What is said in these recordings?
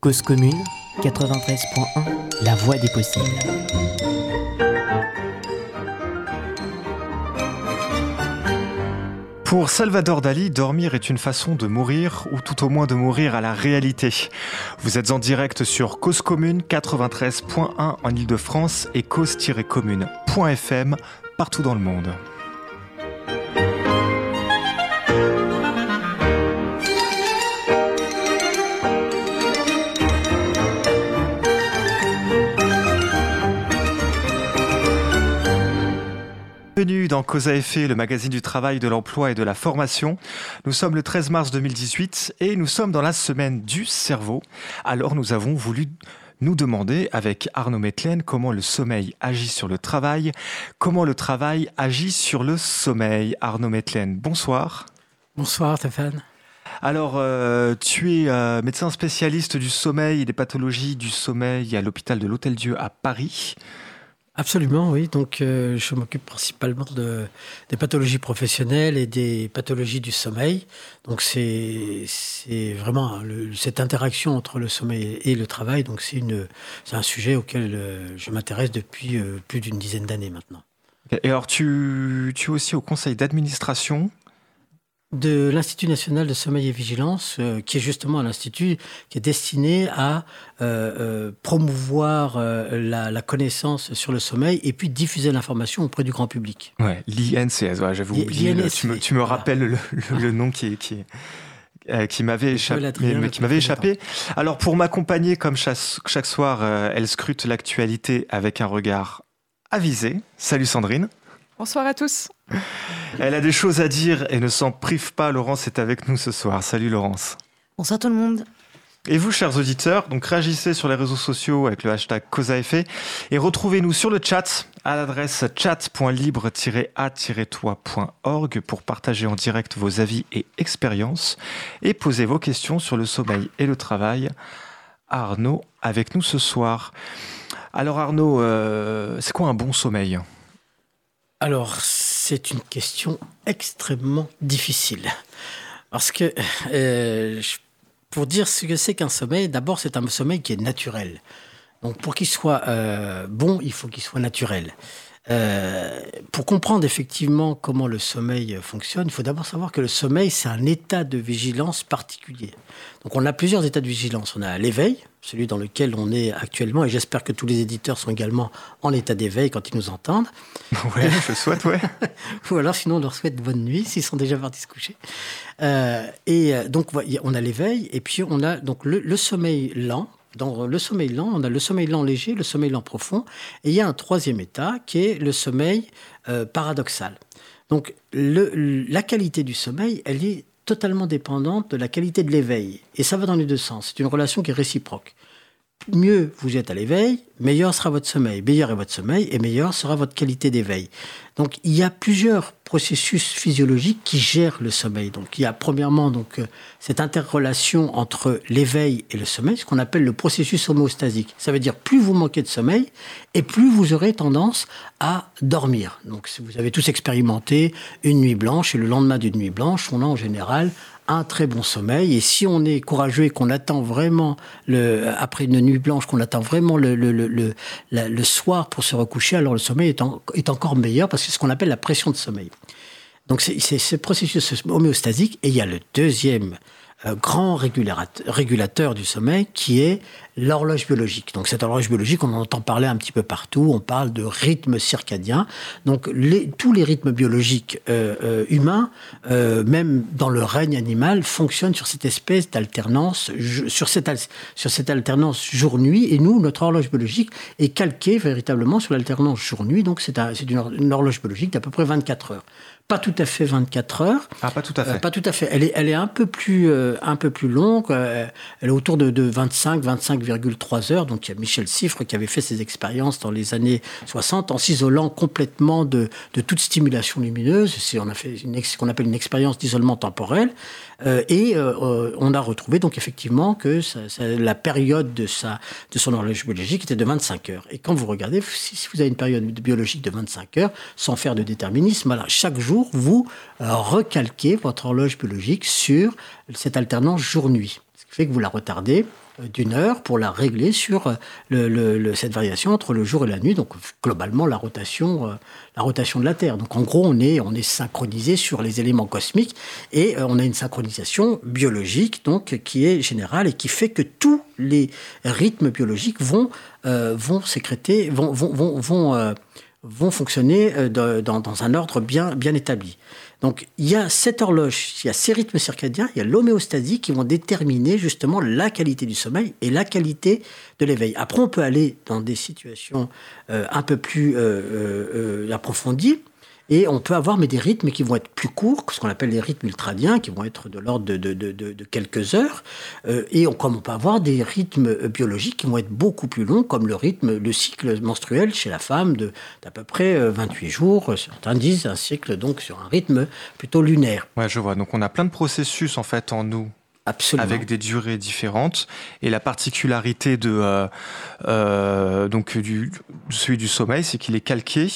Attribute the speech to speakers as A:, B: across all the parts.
A: Cause commune 93.1 La voix des possibles.
B: Pour Salvador Dali, dormir est une façon de mourir, ou tout au moins de mourir à la réalité. Vous êtes en direct sur Cause Commune 93.1 en Ile-de-France et cause-commune.fm partout dans le monde. Bienvenue dans Cause à effet, le magazine du travail, de l'emploi et de la formation. Nous sommes le 13 mars 2018 et nous sommes dans la semaine du cerveau. Alors nous avons voulu nous demander avec Arnaud Metlen comment le sommeil agit sur le travail, comment le travail agit sur le sommeil. Arnaud Metlen, bonsoir.
C: Bonsoir Stéphane.
B: Alors, euh, tu es euh, médecin spécialiste du sommeil et des pathologies du sommeil à l'hôpital de l'Hôtel-Dieu à Paris.
C: Absolument, oui. Donc, euh, je m'occupe principalement de, des pathologies professionnelles et des pathologies du sommeil. Donc, c'est vraiment cette interaction entre le sommeil et le travail. Donc, c'est un sujet auquel euh, je m'intéresse depuis euh, plus d'une dizaine d'années maintenant.
B: Et alors, tu, tu es aussi au conseil d'administration
C: de l'Institut national de sommeil et vigilance, euh, qui est justement un institut qui est destiné à euh, euh, promouvoir la, connaissance sur le sommeil et puis diffuser l'information auprès du grand public.
B: Ouais, l'INCS, ouais, j'avais oublié. tu, me, tu me rappelles le, nom qui, qui, qui m'avait échappé. qui m'avait échappé. Alors pour m'accompagner, comme chaque, chaque soir, elle scrute l'actualité avec un regard avisé. Salut Sandrine.
D: Bonsoir à tous.
B: Elle a des choses à dire et ne s'en prive pas. Laurence est avec nous ce soir. Salut Laurence.
E: Bonsoir tout le monde.
B: Et vous, chers auditeurs, donc réagissez sur les réseaux sociaux avec le hashtag Cause à effet et retrouvez-nous sur le chat à l'adresse chat.libre-a-toi.org pour partager en direct vos avis et expériences et poser vos questions sur le sommeil et le travail. Arnaud avec nous ce soir. Alors Arnaud, euh, c'est quoi un bon sommeil?
C: Alors, c'est une question extrêmement difficile. Parce que, euh, pour dire ce que c'est qu'un sommeil, d'abord, c'est un sommeil qui est naturel. Donc, pour qu'il soit euh, bon, il faut qu'il soit naturel. Euh, pour comprendre effectivement comment le sommeil fonctionne, il faut d'abord savoir que le sommeil, c'est un état de vigilance particulier. Donc on a plusieurs états de vigilance. On a l'éveil, celui dans lequel on est actuellement, et j'espère que tous les éditeurs sont également en état d'éveil quand ils nous entendent.
B: Oui, je souhaite, ouais.
C: Ou alors sinon on leur souhaite bonne nuit s'ils sont déjà partis se coucher. Euh, et euh, donc on a l'éveil, et puis on a donc le sommeil lent, dans le sommeil lent, on a le sommeil lent léger, le sommeil lent profond, et il y a un troisième état qui est le sommeil euh, paradoxal. Donc la qualité du sommeil, elle est totalement dépendante de la qualité de l'éveil. Et ça va dans les deux sens. C'est une relation qui est réciproque mieux vous êtes à l'éveil, meilleur sera votre sommeil. Meilleur est votre sommeil et meilleure sera votre qualité d'éveil. Donc il y a plusieurs processus physiologiques qui gèrent le sommeil. Donc il y a premièrement donc euh, cette interrelation entre l'éveil et le sommeil, ce qu'on appelle le processus homéostasique. Ça veut dire plus vous manquez de sommeil et plus vous aurez tendance à dormir. Donc vous avez tous expérimenté une nuit blanche et le lendemain d'une nuit blanche, on a en général un très bon sommeil. Et si on est courageux et qu'on attend vraiment, le, après une nuit blanche, qu'on attend vraiment le, le, le, le, soir pour se recoucher, alors le sommeil est, est encore meilleur parce que c'est ce qu'on appelle la pression de sommeil. Donc c'est ce processus homéostasique. Et il y a le deuxième grand régulateur du sommeil qui est l'horloge biologique. Donc cette horloge biologique, on en entend parler un petit peu partout, on parle de rythme circadien. Donc les, tous les rythmes biologiques euh, euh, humains, euh, même dans le règne animal, fonctionnent sur cette espèce d'alternance, sur cette, sur cette alternance jour-nuit. Et nous, notre horloge biologique est calquée véritablement sur l'alternance jour-nuit. Donc c'est une, une horloge biologique d'à peu près 24 heures pas tout à fait 24 heures.
B: Ah, pas tout à fait.
C: pas tout à fait. Elle est, elle est un peu plus, un peu plus longue. elle est autour de, de 25, 25 3 heures. Donc il y a Michel Siffre qui avait fait ses expériences dans les années 60 en s'isolant complètement de, toute stimulation lumineuse. On a fait ce qu'on appelle une expérience d'isolement temporel. Euh, et euh, on a retrouvé donc effectivement que la période de, sa, de son horloge biologique était de 25 heures. Et quand vous regardez, si, vous avez une période biologique de 25 heures, sans faire de déterminisme, voilà, chaque jour, vous euh, recalquez votre horloge biologique sur cette alternance jour-nuit. Ce qui fait que vous la retardez d'une heure pour la régler sur le, cette variation entre le jour et la nuit. Donc globalement la rotation, la rotation de la Terre. Donc en gros on est, on est synchronisé sur les éléments cosmiques et on a une synchronisation biologique donc qui est générale et qui fait que tous les rythmes biologiques vont, sécréter, vont, vont, vont, vont vont fonctionner euh, dans, un ordre bien, établi. Donc il y a cette horloge, il y a ces rythmes circadiens, il y a l'homéostasie qui vont déterminer justement la qualité du sommeil et la qualité de l'éveil. Après, on peut aller dans des situations euh, un peu plus euh, approfondies et on peut avoir mais des rythmes qui vont être plus courts, ce qu'on appelle les rythmes ultradiens, qui vont être de l'ordre de, de, de, de, quelques heures. Euh, et on, comme on peut avoir des rythmes biologiques qui vont être beaucoup plus longs, comme le rythme, le cycle menstruel chez la femme d'à peu près 28 euh, jours. Certains disent un cycle donc sur un rythme plutôt lunaire.
B: Ouais, je vois. Donc on a plein de processus en fait en nous
C: Absolument.
B: avec des durées différentes. Et la particularité de euh, euh, donc du, celui du sommeil, c'est qu'il est calqué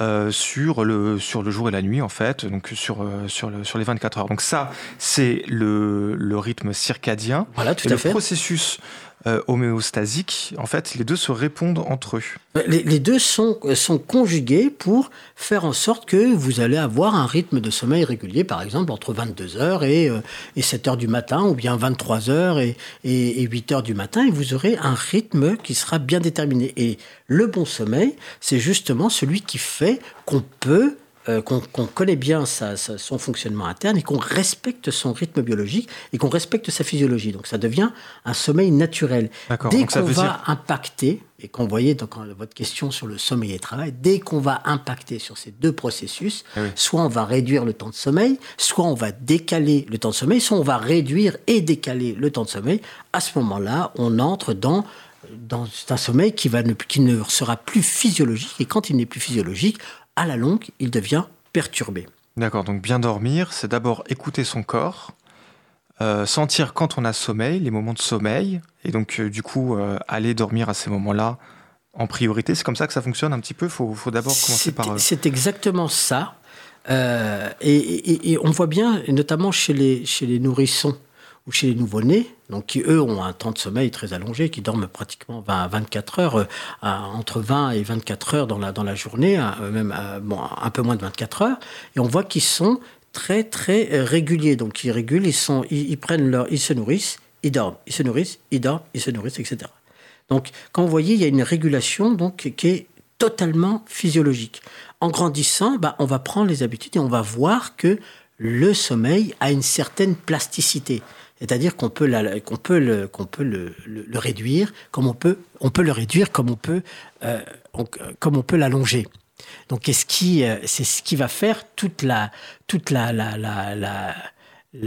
B: euh, sur le sur le jour et la nuit en fait, donc sur euh, sur, le, sur les 24 heures. Donc ça, c'est le, le rythme circadien.
C: Voilà, tout
B: et
C: à
B: le
C: fait.
B: processus euh, homéostasique, en fait, les deux se répondent entre eux.
C: Les, les, deux sont, sont conjugués pour faire en sorte que vous allez avoir un rythme de sommeil régulier, par exemple entre 22h et, euh, et 7h du matin, ou bien 23h et, et, et 8h du matin, et vous aurez un rythme qui sera bien déterminé. Et le bon sommeil, c'est justement celui qui fait qu'on peut euh, qu'on connaît bien sa, sa, son fonctionnement interne et qu'on respecte son rythme biologique et qu'on respecte sa physiologie. Donc ça devient un sommeil naturel. Dès qu'on va dire... impacter, et qu'on voyait dans votre question sur le sommeil et le travail, dès qu'on va impacter sur ces deux processus,
B: ah oui.
C: soit on va réduire le temps de sommeil, soit on va décaler le temps de sommeil, soit on va réduire et décaler le temps de sommeil, à ce moment-là, on entre dans dans un sommeil qui, va ne, qui ne sera plus physiologique. Et quand il n'est plus physiologique, à la longue, il devient perturbé.
B: D'accord, donc bien dormir, c'est d'abord écouter son corps, euh, sentir quand on a sommeil, les moments de sommeil, et donc euh, du coup euh, aller dormir à ces moments-là en priorité. C'est comme ça que ça fonctionne un petit peu. Il faut, faut d'abord commencer par.
C: C'est exactement ça. Et, et, et, on voit bien, notamment chez les, chez les nourrissons, ou chez les nouveau-nés, donc qui eux ont un temps de sommeil très allongé, qui dorment pratiquement 20 à 24 heures, euh, entre 20 et 24 heures dans la, dans la journée, euh, même euh, bon, un peu moins de 24 heures, et on voit qu'ils sont très très réguliers. Donc ils régulent, ils, sont, ils, prennent leur, ils se nourrissent, ils dorment, ils se nourrissent, ils dorment, ils se nourrissent, etc. Donc quand vous voyez, il y a une régulation donc qui est totalement physiologique. En grandissant, bah, on va prendre les habitudes et on va voir que le sommeil a une certaine plasticité. C'est-à-dire qu'on peut, la, qu'on peut, le, qu'on peut le, le, le, réduire, comme on peut, on peut le réduire comme on peut, euh, on, comme on peut l'allonger. Donc, qu'est-ce qui, euh, c'est ce qui va faire toute la, toute la, la, la, la, la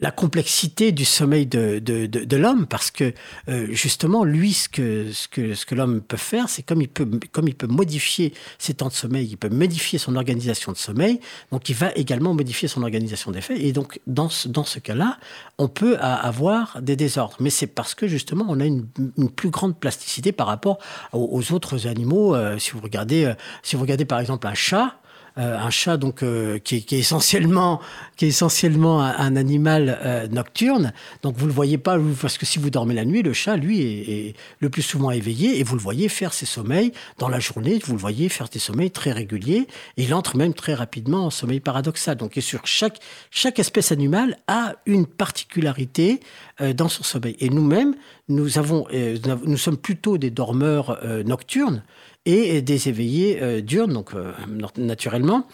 C: la complexité du sommeil de, de, de, de l'homme, parce que euh, justement, lui, ce que, ce que, ce que l'homme peut faire, c'est comme il peut, comme il peut modifier ses temps de sommeil, il peut modifier son organisation de sommeil, donc il va également modifier son organisation d'effet. Et donc, dans ce, dans ce cas-là, on peut avoir des désordres. Mais c'est parce que justement, on a une, une, plus grande plasticité par rapport aux, aux autres animaux. Euh, si vous regardez, euh, si vous regardez par exemple un chat, un chat donc euh, qui, est, essentiellement qui est essentiellement un, animal euh, nocturne. Donc vous le voyez pas parce que si vous dormez la nuit, le chat lui est, le plus souvent éveillé et vous le voyez faire ses sommeils dans la journée. Vous le voyez faire des sommeils très réguliers. Il entre même très rapidement en sommeil paradoxal. Donc et sur chaque chaque espèce animale a une particularité euh, dans son sommeil. Et nous-mêmes nous avons euh, nous sommes plutôt des dormeurs euh, nocturnes et des éveillés euh, diurnes, donc euh, naturellement.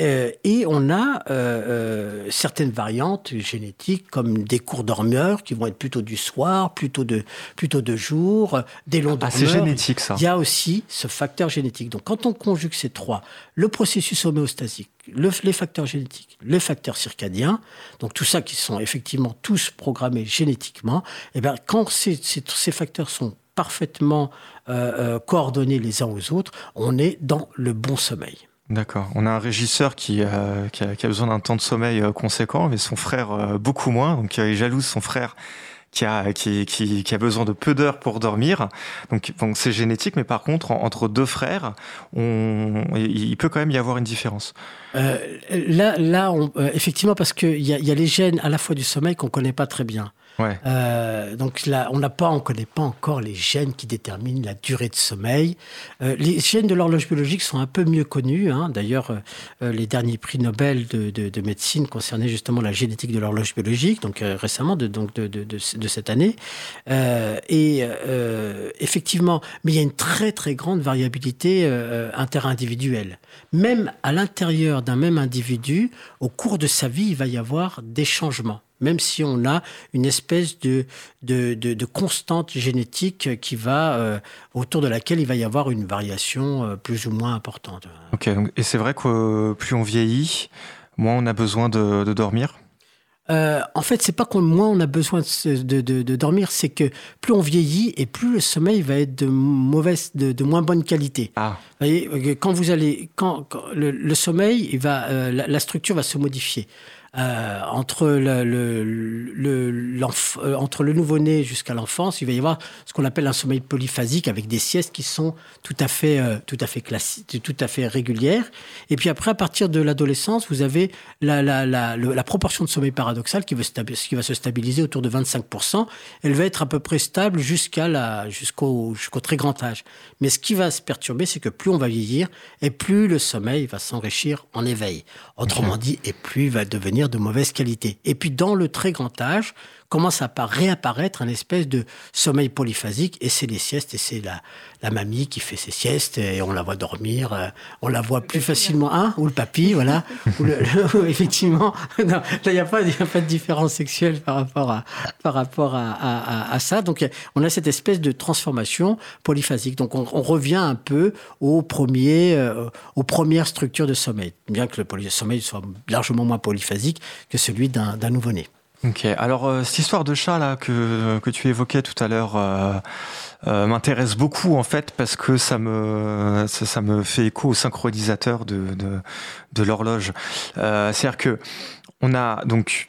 C: Euh, et on a certaines variantes génétiques, comme des courts dormeurs, qui vont être plutôt du soir, plutôt de, plutôt de jour, des longs
B: ah,
C: dormeurs.
B: C'est génétique, ça.
C: Il y a aussi ce facteur génétique. Donc quand on conjugue ces trois, le processus homéostasique, le, les facteurs génétiques, les facteurs circadiens, donc tout ça qui sont effectivement tous programmés génétiquement, et bien quand ces, ces, ces facteurs sont parfaitement euh, euh, coordonnés les uns aux autres, on est dans le bon sommeil.
B: D'accord. On a un régisseur qui, euh, qui, a, qui a, besoin d'un temps de sommeil euh, conséquent, mais son frère euh, beaucoup moins. Donc il jalouse son frère qui a, qui, qui, qui a besoin de peu d'heures pour dormir. Donc c'est génétique, mais par contre, en, entre deux frères, on, il peut quand même y avoir une différence.
C: là, là on, effectivement, parce qu'il y, y, a les gènes à la fois du sommeil qu'on ne connaît pas très bien. Euh, donc là, on n'a pas, on connaît pas encore les gènes qui déterminent la durée de sommeil. Euh, les gènes de l'horloge biologique sont un peu mieux connus. Hein. D'ailleurs, euh, les derniers prix Nobel de, de, médecine concernaient justement la génétique de l'horloge biologique, donc récemment, de, donc de, de, cette année. et effectivement, mais il y a une très très grande variabilité interindividuelle. Même à l'intérieur d'un même individu, au cours de sa vie, il va y avoir des changements même si on a une espèce de, de, constante génétique qui va, euh, autour de laquelle il va y avoir une variation euh, plus ou moins importante.
B: Ok, et c'est vrai que euh, plus on vieillit, moins on a besoin de, dormir?
C: En fait, c'est pas qu'on moins on a besoin de, de dormir, c'est que plus on vieillit et plus le sommeil va être de mauvaise, de, moins bonne qualité.
B: Ah.
C: Vous voyez, quand vous allez, quand, le, sommeil, il va, la, structure va se modifier. Euh, entre le, le, le euh, entre le nouveau-né jusqu'à l'enfance, il va y avoir ce qu'on appelle un sommeil polyphasique avec des siestes qui sont tout à fait, euh, tout à fait classiques, tout à fait régulières. Et puis après, à partir de l'adolescence, vous avez la, la, la, la, proportion de sommeil paradoxal qui va, qui va se stabiliser autour de 25%. Elle va être à peu près stable jusqu'à la, jusqu'au, jusqu'au très grand âge. Mais ce qui va se perturber, c'est que plus on va vieillir et plus le sommeil va s'enrichir en éveil. Autrement dit, et plus il va devenir de mauvaise qualité. Et puis dans le très grand âge, commence à réapparaître un espèce de sommeil polyphasique, et c'est les siestes, et c'est la, la mamie qui fait ses siestes, et on la voit dormir, euh, on la voit plus facilement, hein, ou le papy, voilà, effectivement, là, il n'y a pas de différence sexuelle par rapport à, par rapport à, à, ça. Donc, on a cette espèce de transformation polyphasique. Donc, on, revient un peu au premier, euh, aux premières structures de sommeil, bien que le sommeil soit largement moins polyphasique que celui d'un nouveau-né.
B: Ok, alors euh, cette histoire de chat là que, que tu évoquais tout à l'heure euh, euh, m'intéresse beaucoup en fait parce que ça me ça, me fait écho au synchronisateur de, de, de l'horloge. C'est-à-dire que on a donc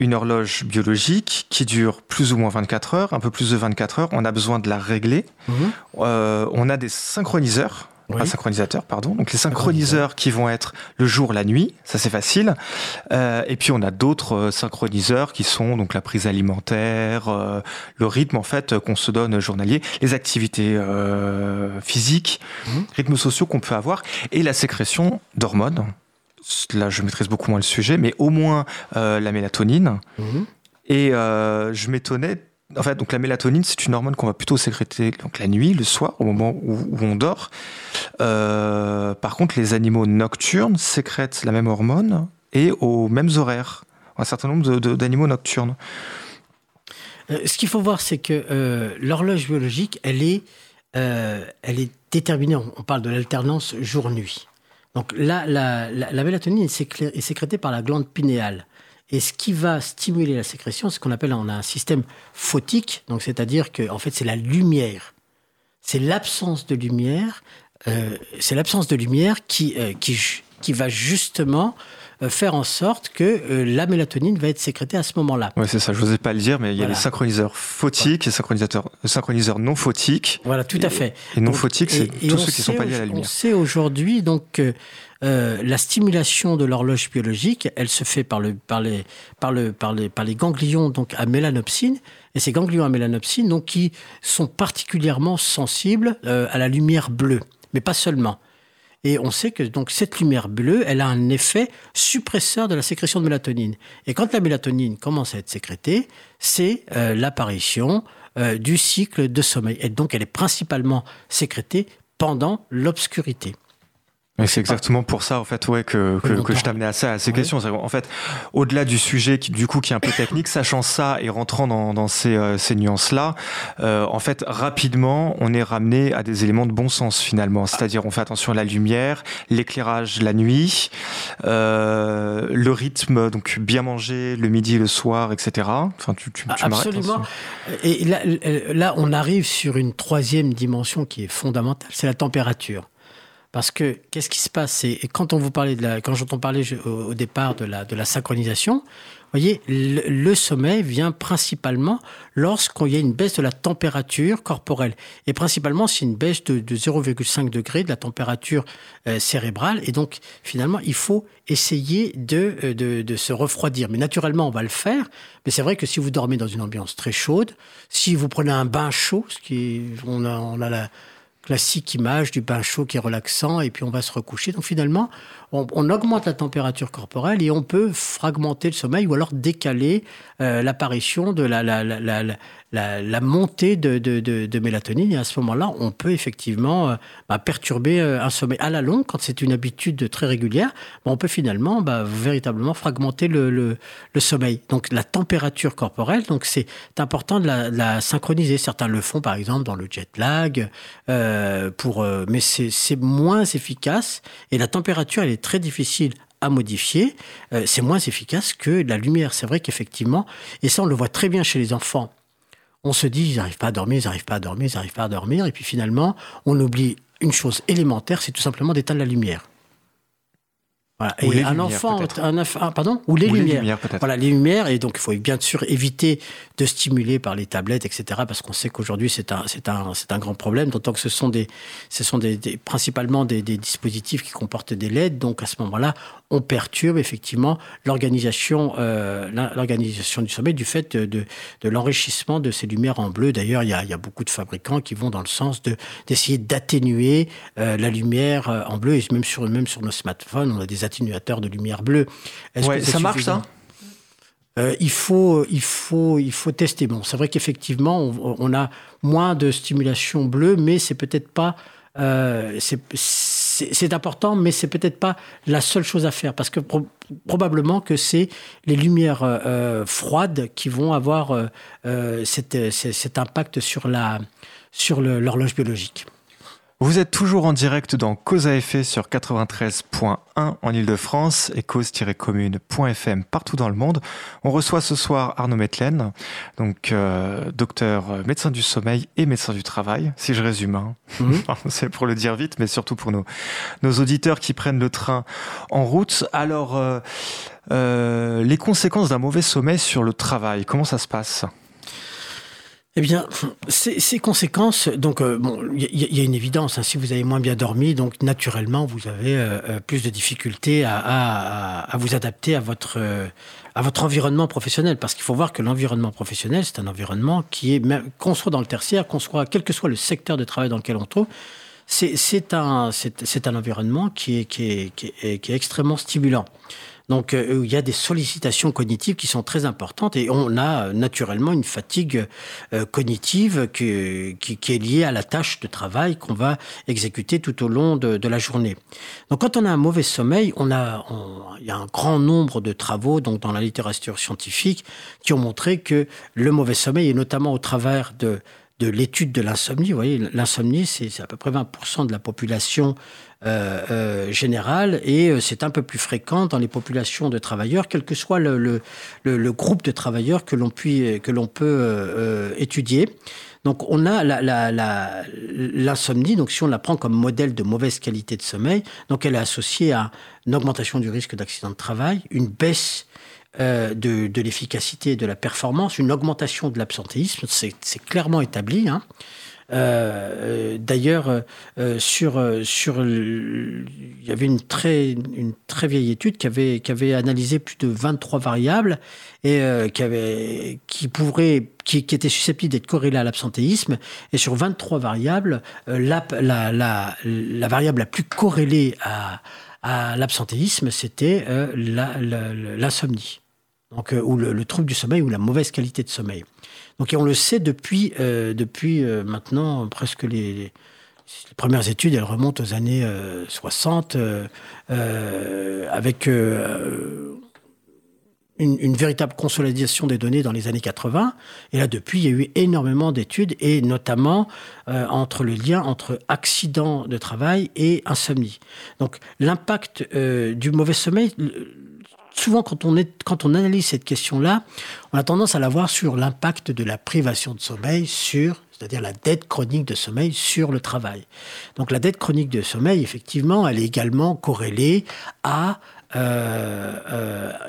B: une horloge biologique qui dure plus ou moins 24 heures, un peu plus de 24 heures. On a besoin de la régler. Mhm. on a des synchroniseurs un synchronisateur, pardon. Donc les synchroniseurs qui vont être le jour, la nuit, ça c'est facile. Euh, et puis on a d'autres euh, synchroniseurs qui sont donc la prise alimentaire, euh, le rythme en fait qu'on se donne journalier, les activités euh, physiques, mhm. rythmes sociaux qu'on peut avoir et la sécrétion d'hormones. Là, je maîtrise beaucoup moins le sujet, mais au moins la mélatonine. Mhm. Et je m'étonnais en fait, donc la mélatonine, c'est une hormone qu'on va plutôt sécréter donc la nuit, le soir, au moment où, on dort. Euh, par contre, les animaux nocturnes sécrètent la même hormone et aux mêmes horaires. Un certain nombre d'animaux nocturnes.
C: Euh, ce qu'il faut voir, c'est que euh, l'horloge biologique, elle est, elle est déterminée. On parle de l'alternance jour-nuit. Donc là, la, la mélatonine est sécrétée par la glande pinéale. Et ce qui va stimuler la sécrétion, c'est ce qu'on appelle on a un système photique, donc c'est-à-dire que en fait c'est la lumière, c'est l'absence de lumière, euh, c'est l'absence de lumière qui, euh, qui, qui va justement euh, faire en sorte que la mélatonine va être sécrétée à ce moment-là.
B: Oui, c'est ça, je n'osais pas le dire, mais il y a les synchroniseurs photiques et synchronisateurs, synchroniseurs non photiques.
C: Voilà, tout à fait.
B: Et, non photiques, c'est tous ceux qui sont pas liés à la lumière. On
C: sait aujourd'hui donc euh, la stimulation de l'horloge biologique, elle se fait par, le, par, les, par, le, par, les, par les ganglions donc, à mélanopsine. Et ces ganglions à mélanopsine, donc, qui sont particulièrement sensibles euh, à la lumière bleue, mais pas seulement. Et on sait que donc cette lumière bleue, elle a un effet suppresseur de la sécrétion de mélatonine. Et quand la mélatonine commence à être sécrétée, c'est euh, l'apparition du cycle de sommeil. Et donc elle est principalement sécrétée pendant l'obscurité
B: c'est exactement pour ça en fait ouais que, que, que je t'amenais à ça à ces questions. En fait, au-delà du sujet qui, du coup qui est un peu technique, sachant ça et rentrant dans, dans ces, euh, ces nuances là, euh, en fait rapidement on est ramené à des éléments de bon sens finalement. C'est-à-dire on fait attention à la lumière, l'éclairage la nuit, euh, le rythme donc bien manger le midi, le soir, etc. Enfin tu, tu, tu
C: absolument. Et là, là on arrive sur une troisième dimension qui est fondamentale, c'est la température. Parce que qu'est-ce qui se passe? Et quand on vous parlait de la, quand j'entends parler au, départ de la, de la synchronisation, voyez, le, sommeil vient principalement lorsqu'il y a une baisse de la température corporelle. Et principalement, c'est une baisse de, 0,5 degré de la température euh, cérébrale. Et donc, finalement, il faut essayer euh, de, de, se refroidir. Mais naturellement, on va le faire. Mais c'est vrai que si vous dormez dans une ambiance très chaude, si vous prenez un bain chaud, ce qui, on a, on a la classique image du bain chaud qui est relaxant, et puis on va se recoucher. Donc finalement, on, augmente la température corporelle et on peut fragmenter le sommeil ou alors décaler euh, l'apparition de la, montée de, mélatonine. Et à ce moment-là, on peut effectivement euh, bah, perturber euh, un sommeil. À la longue, quand c'est une habitude très régulière, bah, on peut finalement bah, véritablement fragmenter le, sommeil. Donc la température corporelle, donc c'est important de la, synchroniser. Certains le font par exemple dans le jet lag, pour, mais c'est moins efficace. Et la température, elle est très difficile à modifier, euh, c'est moins efficace que la lumière. C'est vrai qu'effectivement, et ça on le voit très bien chez les enfants, on se dit ils n'arrivent pas à dormir, ils n'arrivent pas à dormir, ils n'arrivent pas à dormir, et puis finalement on oublie une chose élémentaire, c'est tout simplement d'éteindre la lumière.
B: Et un enfant,
C: un, ah, pardon, ou les lumières. voilà, les lumières. Et donc, il faut bien sûr éviter de stimuler par les tablettes, etc. Parce qu'on sait qu'aujourd'hui, c'est un, c'est un, c'est un grand problème. D'autant que ce sont des, ce sont des, principalement des, des, dispositifs qui comportent des LED. Donc, à ce moment-là, on perturbe effectivement l'organisation, euh, l'organisation du sommeil du fait de, de, l'enrichissement de ces lumières en bleu. D'ailleurs, il y a, il y a beaucoup de fabricants qui vont dans le sens de d'essayer d'atténuer euh, la lumière euh, en bleu. Et même sur, même sur nos smartphones, on a des atténuateurs de lumière bleue.
B: Ouais, ça marche ça?
C: Euh, il, faut, il, faut, il faut tester. Bon, c'est vrai qu'effectivement, on, on, a moins de stimulation bleue, mais c'est peut-être pas. Euh, c'est important, mais c'est peut-être pas la seule chose à faire, parce que probablement que c'est les lumières euh, froides qui vont avoir cet, cet, impact sur la sur l'horloge biologique.
B: Vous êtes toujours en direct dans Cause à effet sur 93.1 en Ile-de-France et cause-commune.fm partout dans le monde. On reçoit ce soir Arnaud Metlen, donc euh, docteur euh, médecin du sommeil et médecin du travail, si je résume. Hein. Mhm. C'est pour le dire vite, mais surtout pour nos, nos auditeurs qui prennent le train en route. Alors, euh, les conséquences d'un mauvais sommeil sur le travail, comment ça se passe?
C: Eh bien, ces, conséquences, donc, euh, bon, il y, a une évidence. Hein, si vous avez moins bien dormi, donc naturellement, vous avez euh, euh, plus de difficultés à, vous adapter à votre environnement professionnel, parce qu'il faut voir que l'environnement professionnel, c'est un environnement qui est, qu'on soit dans le tertiaire, qu'on soit, quel que soit le secteur de travail dans lequel on trouve, c'est un, environnement qui est extrêmement stimulant. Donc euh, il y a des sollicitations cognitives qui sont très importantes et on a naturellement une fatigue euh, cognitive qui, est liée à la tâche de travail qu'on va exécuter tout au long de, de, la journée. Donc quand on a un mauvais sommeil, on a, il y a un grand nombre de travaux donc dans la littérature scientifique qui ont montré que le mauvais sommeil, et notamment au travers de de l'étude de l'insomnie. Vous voyez, l'insomnie, c'est à peu près 20% de la population euh, euh, générale et euh, c'est un peu plus fréquent dans les populations de travailleurs, quel que soit le, le, le, groupe de travailleurs que l'on peut euh, étudier. Donc on a l'insomnie, donc si on la prend comme modèle de mauvaise qualité de sommeil, donc elle est associée à une augmentation du risque d'accident de travail, une baisse de, de l'efficacité et de la performance, une augmentation de l'absentéisme, c'est clairement établi. Hein. Euh, D'ailleurs, euh, sur sur il y avait une très une très vieille étude qui avait qui avait analysé plus de 23 variables et euh, qui avait qui pourrait qui, était susceptible d'être corrélée à l'absentéisme et sur 23 variables, euh, la, variable la plus corrélée à l'absentéisme, c'était euh, l'insomnie. Donc, ou le, le, trouble du sommeil ou la mauvaise qualité de sommeil. Donc, on le sait depuis, euh, euh, maintenant presque les, les, premières études, elles remontent aux années 60, avec une, véritable consolidation des données dans les années 80. Et là, depuis, il y a eu énormément d'études, et notamment entre le lien entre accident de travail et insomnie. Donc, l'impact du mauvais sommeil souvent, quand on, analyse cette question-là, on a tendance à la voir sur l'impact de la privation de sommeil sur, c'est-à-dire la dette chronique de sommeil sur le travail. Donc la dette chronique de sommeil, effectivement, elle est également corrélée à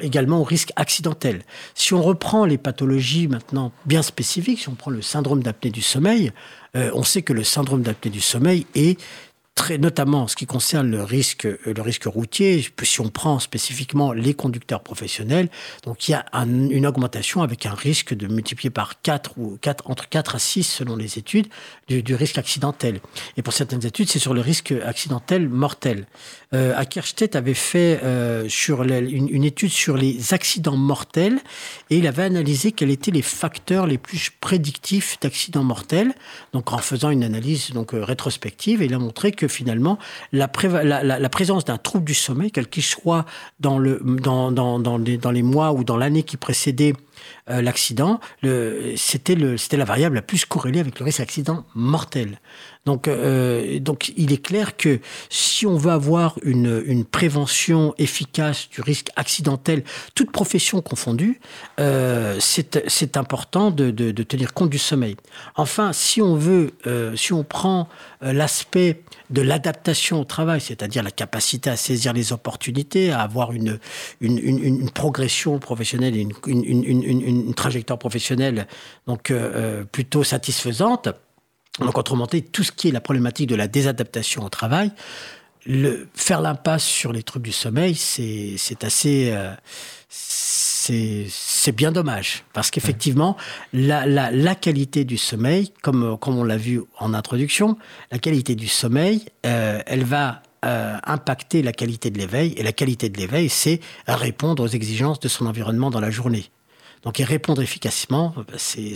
C: également au risque accidentel. Si on reprend les pathologies maintenant bien spécifiques, si on prend le syndrome d'apnée du sommeil, on sait que le syndrome d'apnée du sommeil est notamment en ce qui concerne le risque, euh, le risque routier, si on prend spécifiquement les conducteurs professionnels, donc il y a une augmentation avec un risque de multiplier par 4 ou 4, entre 4 à 6 selon les études du, risque accidentel. Et pour certaines études, c'est sur le risque accidentel mortel. Euh, avait fait euh, sur une, étude sur les accidents mortels et il avait analysé quels étaient les facteurs les plus prédictifs d'accidents mortels, donc en faisant une analyse donc euh, rétrospective. Et il a montré que finalement, la, présence d'un trouble du sommeil, quel qu'il soit dans, le, dans, dans, dans, les, dans les mois ou dans l'année qui précédait euh, l'accident, c'était la variable la plus corrélée avec le risque d'accident mortel. Donc, euh, donc, il est clair que si on veut avoir une, une prévention efficace du risque accidentel, toute profession confondue, euh, c'est important de, de, tenir compte du sommeil. Enfin, si on veut, euh, si on prend l'aspect de l'adaptation au travail, c'est-à-dire la capacité à saisir les opportunités, à avoir une, une, une, une progression professionnelle et une, trajectoire professionnelle donc plutôt satisfaisante, donc, autrement dit, tout ce qui est la problématique de la désadaptation au travail, le, faire l'impasse sur les troubles du sommeil, c'est assez. Euh, c'est bien dommage. Parce qu'effectivement, la, qualité du sommeil, comme, on l'a vu en introduction, la qualité du sommeil, euh, elle va euh, impacter la qualité de l'éveil. Et la qualité de l'éveil, c'est répondre aux exigences de son environnement dans la journée. Donc, et répondre efficacement, c'est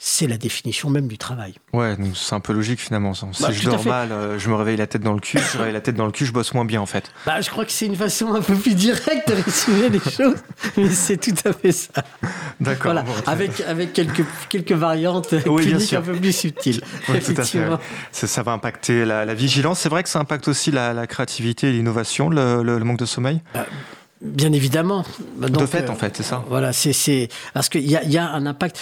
C: c'est la définition même du travail.
B: Ouais, donc c'est un peu logique finalement. Si bah, je dors mal, euh, je me réveille la tête dans le cul, je réveille la tête dans le cul, je bosse moins bien en fait.
C: Bah, je crois que c'est une façon un peu plus directe de résumer les choses, mais c'est tout à fait ça.
B: D'accord.
C: Voilà, avec, avec quelques, quelques variantes cliniques un peu plus subtiles.
B: Oui, tout à fait. Ça, va impacter la, vigilance. C'est vrai que ça impacte aussi la, créativité et l'innovation, le, manque de sommeil?
C: Bah, Bien évidemment.
B: de fait, en fait, c'est ça.
C: Voilà, c'est parce qu'il y a, y a un impact.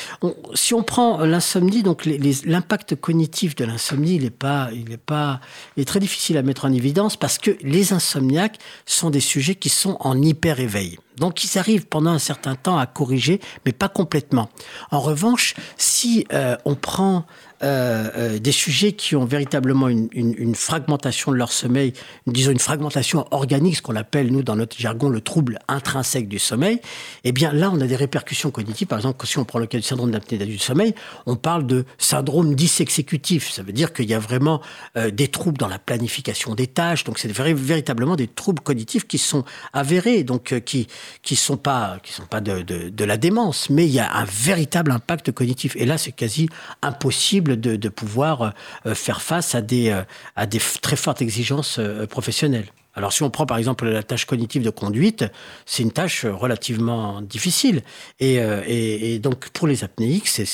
C: si on prend l'insomnie, donc l'impact cognitif de l'insomnie, il est pas, il est pas, il est très difficile à mettre en évidence parce que les insomniaques sont des sujets qui sont en hyper éveil. Donc ils arrivent pendant un certain temps à corriger, mais pas complètement. En revanche, si euh, on prend euh, euh, des sujets qui ont véritablement une, fragmentation de leur sommeil, disons une fragmentation organique, ce qu'on appelle nous dans notre jargon le trouble intrinsèque du sommeil, eh bien là on a des répercussions cognitives. Par exemple, si on prend le cas du syndrome d'apnée du sommeil, on parle de syndrome dysexécutif. Ça veut dire qu'il y a vraiment euh, des troubles dans la planification des tâches. Donc c'est véritablement des troubles cognitifs qui sont avérés, donc qui qui sont pas qui sont pas de la démence, mais il y a un véritable impact cognitif. Et là c'est quasi impossible de, pouvoir euh, faire face à des, euh, à des très fortes exigences euh, professionnelles. Alors si on prend par exemple la tâche cognitive de conduite, c'est une tâche relativement difficile. Et, donc pour les apnéiques, c'est,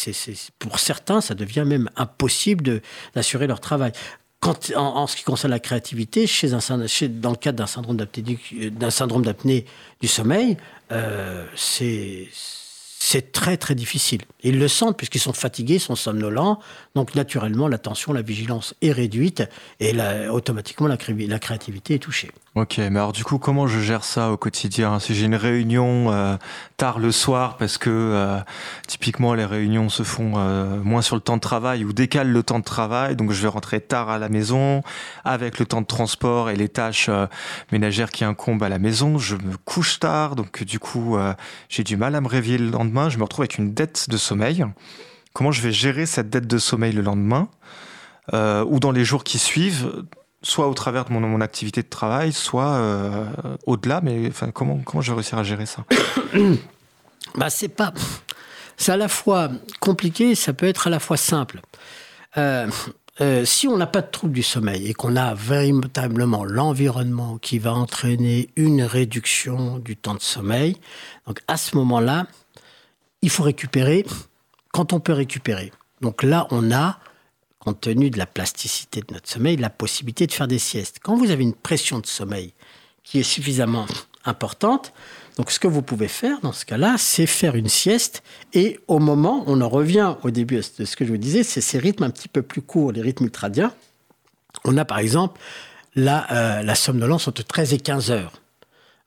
C: pour certains, ça devient même impossible d'assurer leur travail. Quand, en, ce qui concerne la créativité, chez un, dans le cadre d'un syndrome d'apnée du sommeil, c'est c'est très très difficile. Ils le sentent puisqu'ils sont fatigués, sont somnolents. Donc naturellement, l'attention, la vigilance est réduite et automatiquement la, la créativité est touchée.
B: Ok, mais alors du coup, comment je gère ça au quotidien? Si j'ai une réunion euh, tard le soir, parce que euh, typiquement les réunions se font euh, moins sur le temps de travail ou décalent le temps de travail, donc je vais rentrer tard à la maison. Avec le temps de transport et les tâches ménagères qui incombent à la maison, je me couche tard, donc du coup j'ai du mal à me réveiller le lendemain, je me retrouve avec une dette de sommeil. Comment je vais gérer cette dette de sommeil le lendemain? Ou dans les jours qui suivent soit au travers de mon, activité de travail, soit euh, au-delà. Mais comment je vais réussir à gérer ça?
C: Bah, C'est pas. C'est à la fois compliqué, ça peut être à la fois simple. Euh, euh, si on n'a pas de trouble du sommeil et qu'on a véritablement l'environnement qui va entraîner une réduction du temps de sommeil, donc à ce moment-là, il faut récupérer quand on peut récupérer. Donc là, on a compte tenu de la plasticité de notre sommeil, la possibilité de faire des siestes. Quand vous avez une pression de sommeil qui est suffisamment importante, donc ce que vous pouvez faire dans ce cas-là, c'est faire une sieste et au moment, on en revient au début de ce que je vous disais, c'est ces rythmes un petit peu plus courts, les rythmes ultradiens. On a par exemple la, euh, la somnolence entre 13 et 15 heures.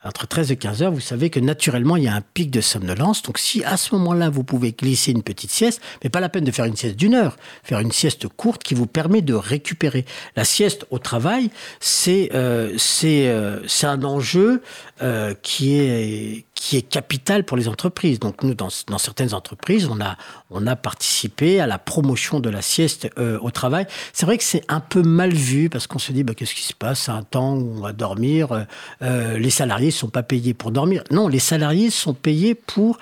C: Entre 13 et 15 heures, vous savez que naturellement, il y a un pic de somnolence. Donc, si à ce moment-là, vous pouvez glisser une petite sieste, mais pas la peine de faire une sieste d'une heure, faire une sieste courte qui vous permet de récupérer. La sieste au travail, c'est euh, euh, un enjeu euh, qui est qui est capital pour les entreprises. Donc nous, dans, dans, certaines entreprises, on a, on a participé à la promotion de la sieste euh, au travail. C'est vrai que c'est un peu mal vu parce qu'on se dit, bah, qu'est-ce qui se passe? C'est un temps où on va dormir. Euh, les salariés ne sont pas payés pour dormir. Non, les salariés sont payés pour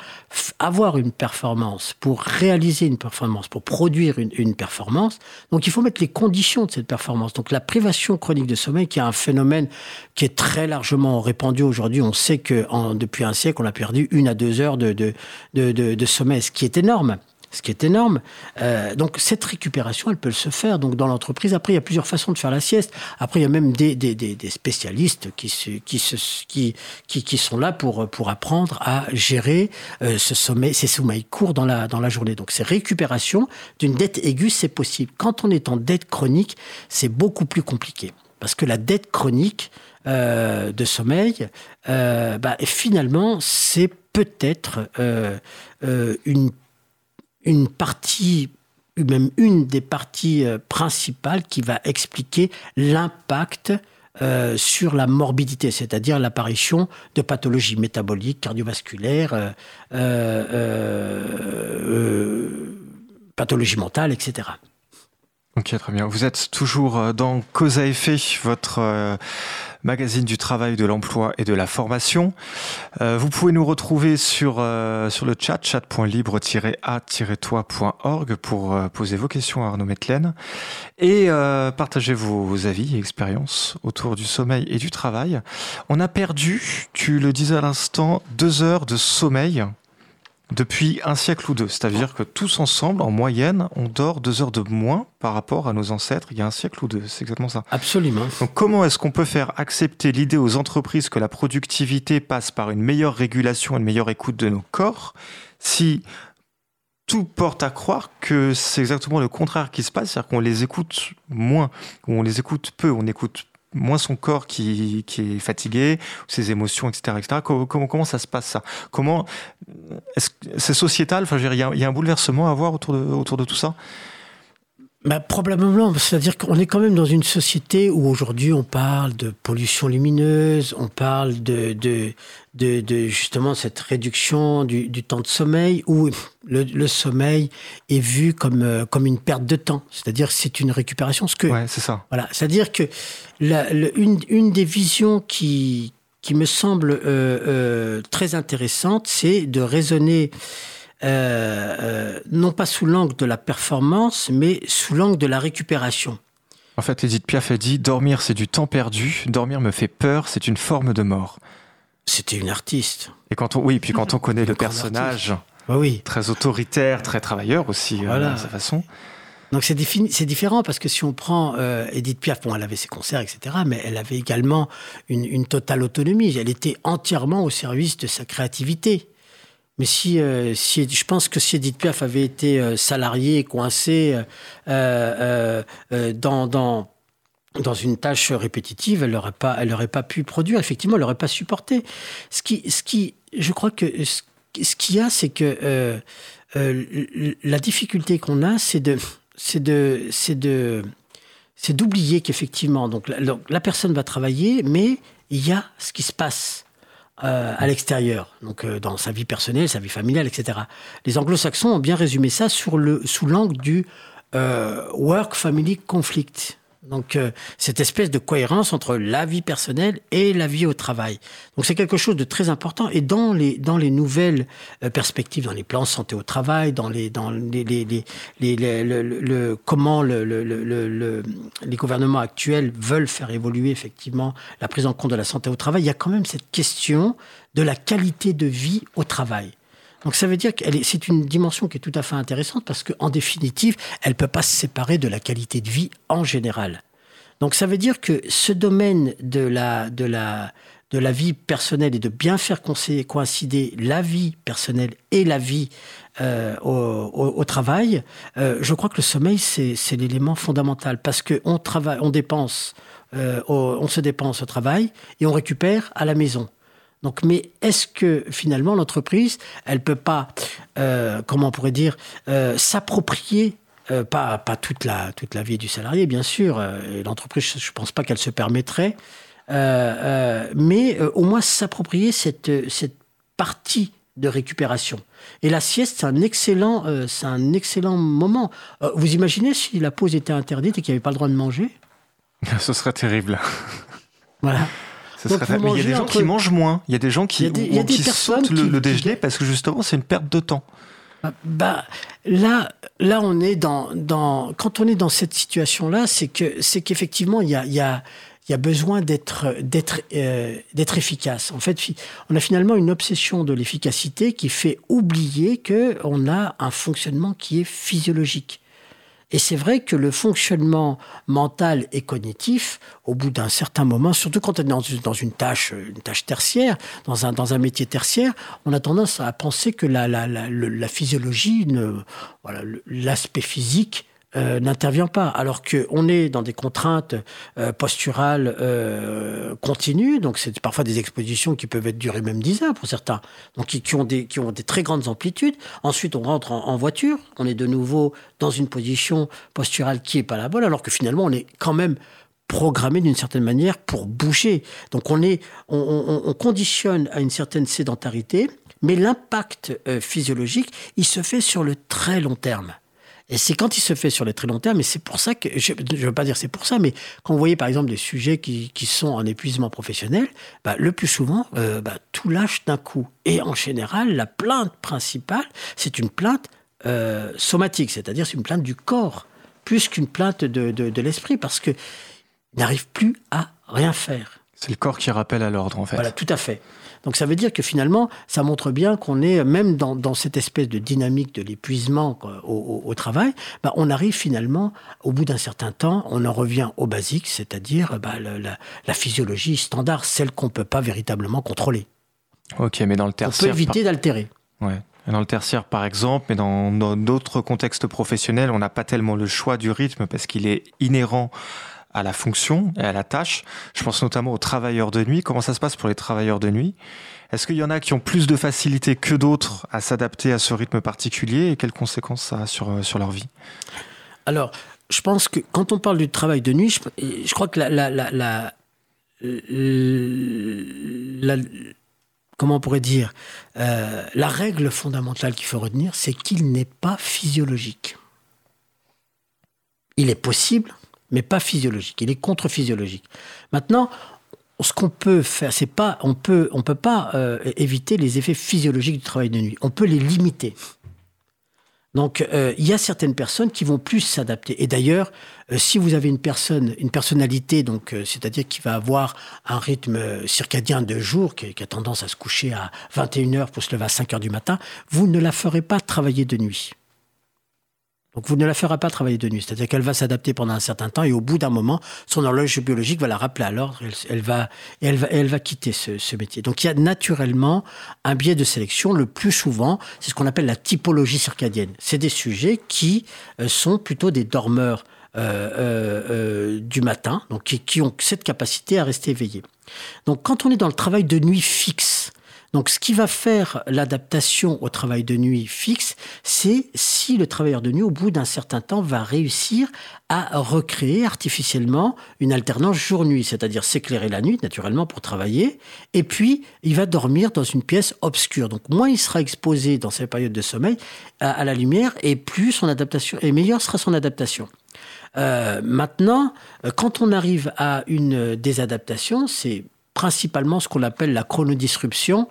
C: avoir une performance, pour réaliser une performance, pour produire une, performance. Donc il faut mettre les conditions de cette performance. Donc la privation chronique de sommeil, qui est un phénomène qui est très largement répandu aujourd'hui. On sait que depuis un siècle, on a perdu une à deux heures de, de, de, sommeil, ce qui est énorme ce qui est énorme. Euh, donc cette récupération, elle peut se faire donc dans l'entreprise. Après, il y a plusieurs façons de faire la sieste. Après, il y a même des, des, des, spécialistes qui, se, qui, se, qui, qui, qui, sont là pour, pour apprendre à gérer euh, ce ces sommeils courts dans la, dans la journée. Donc ces récupérations d'une dette aiguë, c'est possible. Quand on est en dette chronique, c'est beaucoup plus compliqué. Parce que la dette chronique euh, de sommeil, euh, bah, finalement, c'est peut-être euh, une une partie, même une des parties principales qui va expliquer l'impact sur la morbidité, c'est-à-dire l'apparition de pathologies métaboliques, cardiovasculaires, pathologies mentales, etc.
B: Ok, très bien. Vous êtes toujours dans Cause à effet, votre magazine du travail, de l'emploi et de la formation. Euh, vous pouvez nous retrouver sur, euh, sur le chat, chat.libre-a-toi.org pour euh, poser vos questions à Arnaud Metlen et euh, partager vos, vos, avis et expériences autour du sommeil et du travail. On a perdu, tu le disais à l'instant, deux heures de sommeil depuis un siècle ou deux. C'est-à-dire que tous ensemble, en moyenne, on dort deux heures de moins par rapport à nos ancêtres il y a un siècle ou deux. C'est exactement ça.
C: Absolument.
B: Donc comment est-ce qu'on peut faire accepter l'idée aux entreprises que la productivité passe par une meilleure régulation, une meilleure écoute de nos corps, si tout porte à croire que c'est exactement le contraire qui se passe, c'est-à-dire qu'on les écoute moins, ou on les écoute peu, on écoute moins son corps qui, qui est fatigué, ses émotions, etc., etc. Comment, comment, ça se passe ça? Comment c'est sociétal? Enfin, il y, y a un bouleversement à avoir autour de, autour de tout ça?
C: Bah, probablement, c'est-à-dire qu'on est quand même dans une société où aujourd'hui on parle de pollution lumineuse, on parle de, de, de, de justement cette réduction du, du, temps de sommeil, où le, le, sommeil est vu comme, euh, comme une perte de temps, c'est-à-dire c'est une récupération. Ce que,
B: ouais, c'est ça.
C: Voilà, c'est-à-dire que la, le, une, une des visions qui, qui me semble euh, euh, très intéressante, c'est de raisonner euh, euh, non pas sous l'angle de la performance, mais sous l'angle de la récupération.
B: En fait, Edith Piaf a dit Dormir, c'est du temps perdu. Dormir me fait peur, c'est une forme de mort.
C: C'était une artiste.
B: Et quand on, oui, puis quand on connaît le personnage,
C: bah oui.
B: très autoritaire, très travailleur aussi, voilà. euh, sa façon.
C: Donc c'est différent parce que si on prend euh, Edith Piaf, bon, elle avait ses concerts, etc., mais elle avait également une, une totale autonomie. Elle était entièrement au service de sa créativité. Mais si, euh, si, je pense que si Edith Piaf avait été euh, salariée, coincée euh, dans, dans, dans une tâche répétitive, elle n'aurait pas, pas pu produire. Effectivement, elle n'aurait pas supporté. Ce qui, ce qui, je crois que ce, ce qu'il y a, c'est que la difficulté qu'on a, c'est de, c'est de, c'est de, c'est d'oublier qu'effectivement, donc donc la personne va travailler, mais il y a ce qui se passe euh, à l'extérieur, donc euh, dans sa vie personnelle, sa vie familiale, etc. Les anglo-saxons ont bien résumé ça sur le, sous l'angle du euh, work-family conflict. Donc euh, cette espèce de cohérence entre la vie personnelle et la vie au travail. Donc c'est quelque chose de très important et dans les dans les nouvelles euh, perspectives, dans les plans santé au travail, dans les dans les les, les, les, le, le, le, comment le, le, le, les gouvernements actuels veulent faire évoluer effectivement la prise en compte de la santé au travail, il y a quand même cette question de la qualité de vie au travail. Donc ça veut dire que c'est une dimension qui est tout à fait intéressante parce qu'en définitive, elle ne peut pas se séparer de la qualité de vie en général. Donc ça veut dire que ce domaine de la, de la, de la vie personnelle et de bien faire coïncider la vie personnelle et la vie euh, au, travail, euh, je crois que le sommeil, c'est l'élément fondamental parce qu'on travaille, on dépense, euh, on se dépense au travail et on récupère à la maison. Donc, mais est-ce que finalement l'entreprise, elle peut pas, euh, comment on pourrait dire, euh, s'approprier euh, pas, pas toute, la, toute la vie du salarié, bien sûr. l'entreprise, je ne pense pas qu'elle se permettrait. mais au moins s'approprier cette, cette partie de récupération. Et la sieste, c'est un excellent, c'est un excellent moment. vous imaginez si la pause était interdite et qu'il n'y avait pas le droit de manger?
B: Ce serait terrible.
C: Voilà.
B: Mais il y a des gens qui mangent moins. Il y a des gens qui, sautent le, déjeuner parce que justement, c'est une perte de temps.
C: Bah, bah, là, là, on est dans, dans, quand on est dans cette situation-là, c'est que, c'est qu'effectivement, il y a, y a, il y a besoin d'être, d'être, euh, d'être efficace. En fait, on a finalement une obsession de l'efficacité qui fait oublier que on a un fonctionnement qui est physiologique. Et c'est vrai que le fonctionnement mental et cognitif, au bout d'un certain moment, surtout quand on est dans une, tâche, une tâche tertiaire, dans un, métier tertiaire, on a tendance à penser que la, physiologie, l'aspect physique euh, n'intervient pas, alors qu'on est dans des contraintes euh, posturales euh, continues, donc c'est parfois des expositions qui peuvent être durées même 10 heures pour certains, donc qui, qui, ont, des, qui ont des très grandes amplitudes. Ensuite, on rentre en, voiture, on est de nouveau dans une position posturale qui est pas la bonne, alors que finalement, on est quand même programmé d'une certaine manière pour bouger. Donc on, est, on, on, on conditionne à une certaine sédentarité, mais l'impact physiologique, il se fait sur le très long terme. Et c'est quand il se fait sur les très long terme, et c'est pour ça que, je ne veux pas dire c'est pour ça, mais quand vous voyez par exemple des sujets qui, qui sont en épuisement professionnel, bah, le plus souvent, euh, bah, tout lâche d'un coup. Et en général, la plainte principale, c'est une plainte euh, somatique, c'est-à-dire c'est une plainte du corps, plus qu'une plainte de, de, de l'esprit, parce qu'il n'arrive plus à rien faire.
B: C'est le corps qui rappelle à l'ordre, en fait.
C: Voilà, tout à fait. Donc ça veut dire que finalement, ça montre bien qu'on est, même dans, dans, cette espèce de dynamique de l'épuisement au, au, travail, bah, on arrive finalement, au bout d'un certain temps, on en revient au basique, c'est-à-dire bah, la, la, physiologie standard, celle qu'on ne peut pas véritablement contrôler.
B: Ok, mais dans le tertiaire...
C: On peut éviter d'altérer.
B: Ouais. Dans le tertiaire, par exemple, mais dans d'autres contextes professionnels, on n'a pas tellement le choix du rythme parce qu'il est inhérent à la fonction et à la tâche. Je pense notamment aux travailleurs de nuit. Comment ça se passe pour les travailleurs de nuit? Est-ce qu'il y en a qui ont plus de facilité que d'autres à s'adapter à ce rythme particulier? Et quelles conséquences ça a sur, euh, sur leur vie?
C: Alors, je pense que quand on parle du travail de nuit, je, crois que la, la, la comment on pourrait dire, euh, la règle fondamentale qu'il faut retenir, c'est qu'il n'est pas physiologique. Il est possible mais pas physiologique. Il est contre-physiologique. Maintenant, ce qu'on peut faire, c'est pas, on peut, on peut pas euh, éviter les effets physiologiques du travail de nuit. On peut les limiter. Donc, euh, il y a certaines personnes qui vont plus s'adapter. Et d'ailleurs, euh, si vous avez une personne, une personnalité, donc, c'est-à-dire qui va avoir un rythme circadien de jour, qui, qui, a tendance à se coucher à 21h pour se lever à 5h du matin, vous ne la ferez pas travailler de nuit. Donc vous ne la ferez pas travailler de nuit, c'est-à-dire qu'elle va s'adapter pendant un certain temps et au bout d'un moment, son horloge biologique va la rappeler à l'ordre, elle, va, elle, va, elle va quitter ce, métier. Donc il y a naturellement un biais de sélection. Le plus souvent, c'est ce qu'on appelle la typologie circadienne. C'est des sujets qui euh, sont plutôt des dormeurs euh, euh, du matin, donc qui, qui ont cette capacité à rester éveillés. Donc quand on est dans le travail de nuit fixe, donc, ce qui va faire l'adaptation au travail de nuit fixe, c'est si le travailleur de nuit, au bout d'un certain temps, va réussir à recréer artificiellement une alternance jour-nuit, c'est-à-dire s'éclairer la nuit, naturellement, pour travailler, et puis il va dormir dans une pièce obscure. Donc, moins il sera exposé dans ces périodes de sommeil à, la lumière, et plus son adaptation, et meilleure sera son adaptation. Euh, maintenant, quand on arrive à une désadaptation, c'est principalement ce qu'on appelle la chronodisruption.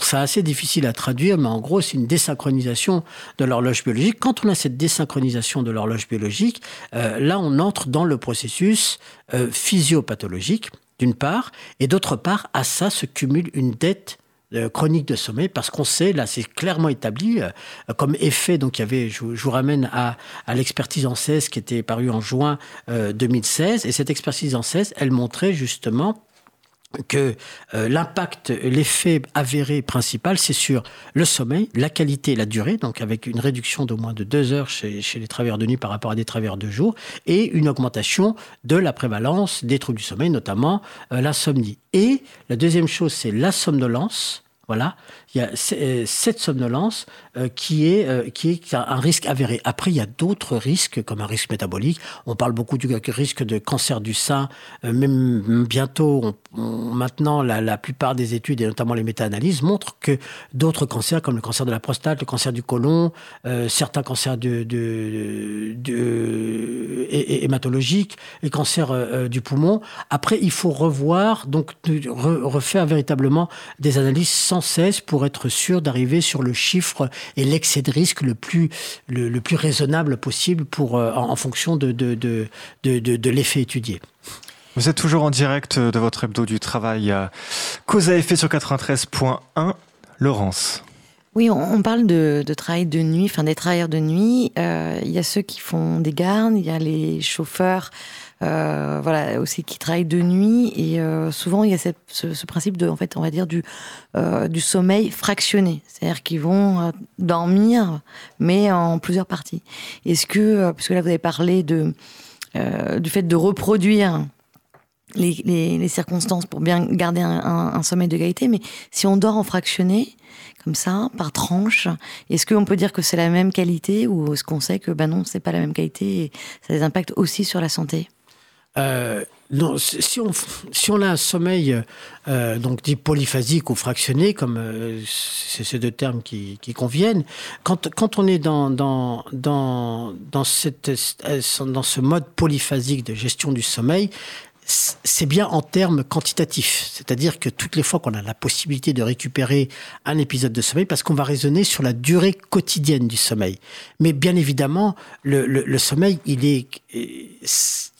C: C'est assez difficile à traduire, mais en gros, c'est une désynchronisation de l'horloge biologique. Quand on a cette désynchronisation de l'horloge biologique, euh, là, on entre dans le processus euh, physiopathologique, d'une part, et d'autre part, à ça se cumule une dette euh, chronique de sommeil parce qu'on sait, là c'est clairement établi comme effet, donc il y avait, je, vous ramène à, à l'expertise en 16 qui était parue en juin 2016, et cette expertise en 16, elle montrait justement que euh, l'impact, l'effet avéré principal, c'est sur le sommeil, la qualité et la durée, donc avec une réduction d'au moins de deux heures chez, les travailleurs de nuit par rapport à des travailleurs de jour, et une augmentation de la prévalence des troubles du sommeil, notamment euh, l'insomnie. Et la deuxième chose, c'est la somnolence. Voilà, il y a euh, cette somnolence euh, qui, est, euh, qui est un risque avéré. Après, il y a d'autres risques, comme un risque métabolique. On parle beaucoup du risque de cancer du sein. même bientôt, maintenant, la, plupart des études, et notamment les méta-analyses, montrent que d'autres cancers, comme le cancer de la prostate, le cancer du côlon, certains cancers de, de, hématologiques, les cancers du poumon. Après, il faut revoir, donc refaire véritablement des analyses sans cesse pour être sûr d'arriver sur le chiffre et l'excès de risque le plus, le, plus raisonnable possible pour, euh, en, fonction de, de, de, de l'effet étudié.
B: Vous êtes toujours en direct de votre hebdo du travail à cause à effet sur 93.1. Laurence.
D: Oui, on, parle de, travail de nuit, enfin des travailleurs de nuit. Euh, il y a ceux qui font des gardes, il y a les chauffeurs euh, voilà, aussi qui travaillent de nuit. Et euh, souvent, il y a ce, principe de, en fait, on va dire, du, euh, du sommeil fractionné. C'est-à-dire qu'ils vont dormir, mais en plusieurs parties. Est-ce que, puisque là, vous avez parlé de, du fait de reproduire les, les, circonstances pour bien garder un, un, sommeil de qualité, mais si on dort en fractionné, comme ça, par tranche, est-ce qu'on peut dire que c'est la même qualité ou est-ce qu'on sait que ben non, c'est pas la même qualité et ça a des impacts aussi sur la santé?
C: Euh, non, si on, si on a un sommeil euh, donc dit polyphasique ou fractionné, comme euh, c'est ces deux termes qui, qui, conviennent, quand, quand on est dans, dans, dans, dans, cette, dans ce mode polyphasique de gestion du sommeil, c'est bien en termes quantitatifs. C'est-à-dire que toutes les fois qu'on a la possibilité de récupérer un épisode de sommeil, parce qu'on va raisonner sur la durée quotidienne du sommeil. Mais bien évidemment, le, sommeil, il est,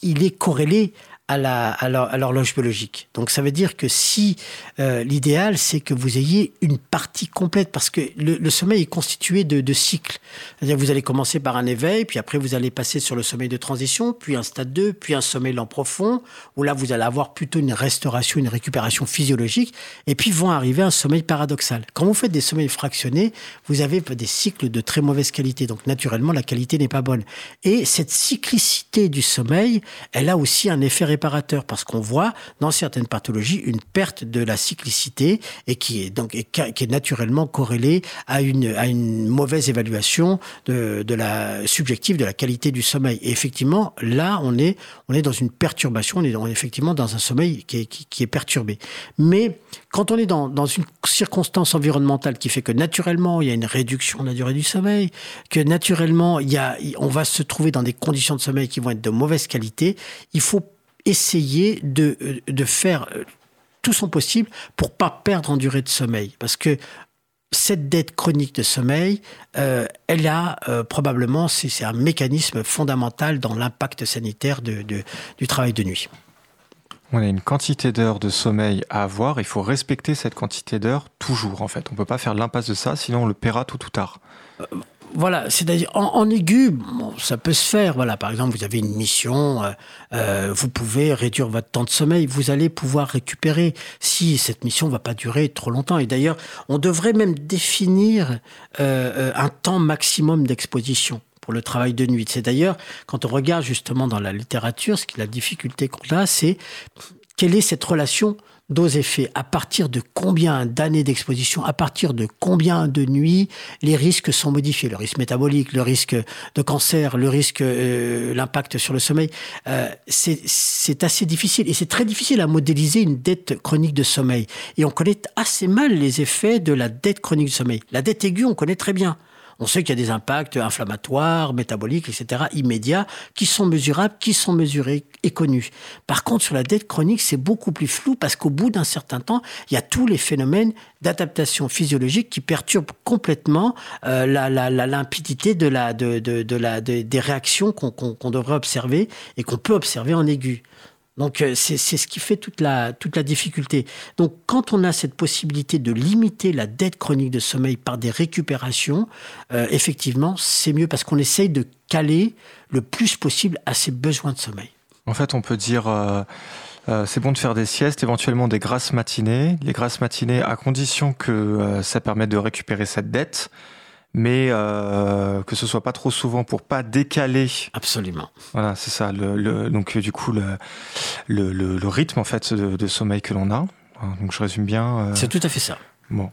C: il est corrélé à l'horloge biologique. Donc ça veut dire que si euh, l'idéal c'est que vous ayez une partie complète parce que le, sommeil est constitué de, cycles. C'est-à-dire vous allez commencer par un éveil, puis après vous allez passer sur le sommeil de transition, puis un stade 2, puis un sommeil lent profond où là vous allez avoir plutôt une restauration, une récupération physiologique et puis vont arriver un sommeil paradoxal. Quand vous faites des sommeils fractionnés, vous avez des cycles de très mauvaise qualité. Donc naturellement la qualité n'est pas bonne. Et cette cyclicité du sommeil, elle a aussi un effet parce qu'on voit dans certaines pathologies une perte de la cyclicité et qui est donc qui est naturellement corrélée à une à une mauvaise évaluation de, de la subjective de la qualité du sommeil. Et effectivement, là, on est on est dans une perturbation, on est, effectivement dans un sommeil qui est, qui, est perturbé. Mais quand on est dans, dans une circonstance environnementale qui fait que naturellement il y a une réduction de la durée du sommeil, que naturellement il y a, on va se trouver dans des conditions de sommeil qui vont être de mauvaise qualité, il faut essayer de, euh, de faire euh, tout son possible pour pas perdre en durée de sommeil. Parce que cette dette chronique de sommeil, euh, elle a probablement, c'est un mécanisme fondamental dans l'impact sanitaire de, du travail de nuit.
B: On a une quantité d'heures de sommeil à avoir, il faut respecter cette quantité d'heures toujours en fait. On ne peut pas faire l'impasse de ça, sinon on le paiera tout ou tard.
C: Voilà, c'est-à-dire en, aigu, ça peut se faire. Voilà, par exemple, vous avez une mission, euh, euh, vous pouvez réduire votre temps de sommeil, vous allez pouvoir récupérer si cette mission va pas durer trop longtemps. Et d'ailleurs, on devrait même définir euh, un temps maximum d'exposition pour le travail de nuit. C'est d'ailleurs, quand on regarde justement dans la littérature, ce qui la difficulté qu'on a, c'est quelle est cette relation dose effet, à partir de combien d'années d'exposition, à partir de combien de nuits les risques sont modifiés, le risque métabolique, le risque de cancer, le risque, euh, l'impact sur le sommeil. Euh, c'est assez difficile et c'est très difficile à modéliser une dette chronique de sommeil. Et on connaît assez mal les effets de la dette chronique de sommeil. La dette aiguë, on connaît très bien. On sait qu'il y a des impacts inflammatoires, métaboliques, etc., immédiats, qui sont mesurables, qui sont mesurés et connus. Par contre, sur la dette chronique, c'est beaucoup plus flou parce qu'au bout d'un certain temps, il y a tous les phénomènes d'adaptation physiologique qui perturbent complètement euh, la, limpidité des réactions qu'on devrait observer et qu'on peut observer en aigu. Donc euh, c'est ce qui fait toute la, toute la difficulté. Donc quand on a cette possibilité de limiter la dette chronique de sommeil par des récupérations, euh, effectivement, c'est mieux parce qu'on essaye de caler le plus possible à ses besoins de sommeil.
B: En fait, on peut dire... Euh, c'est bon de faire des siestes, éventuellement des grasses matinées. Les grasses matinées à condition que ça permette de récupérer cette dette, mais euh, que ce soit pas trop souvent pour pas décaler.
C: Absolument.
B: Voilà, c'est ça. Le, le- donc du coup le, le, le- le rythme en fait de, de sommeil que l'on a. Donc je résume bien. euh,
C: C'est tout à fait ça.
B: Bon.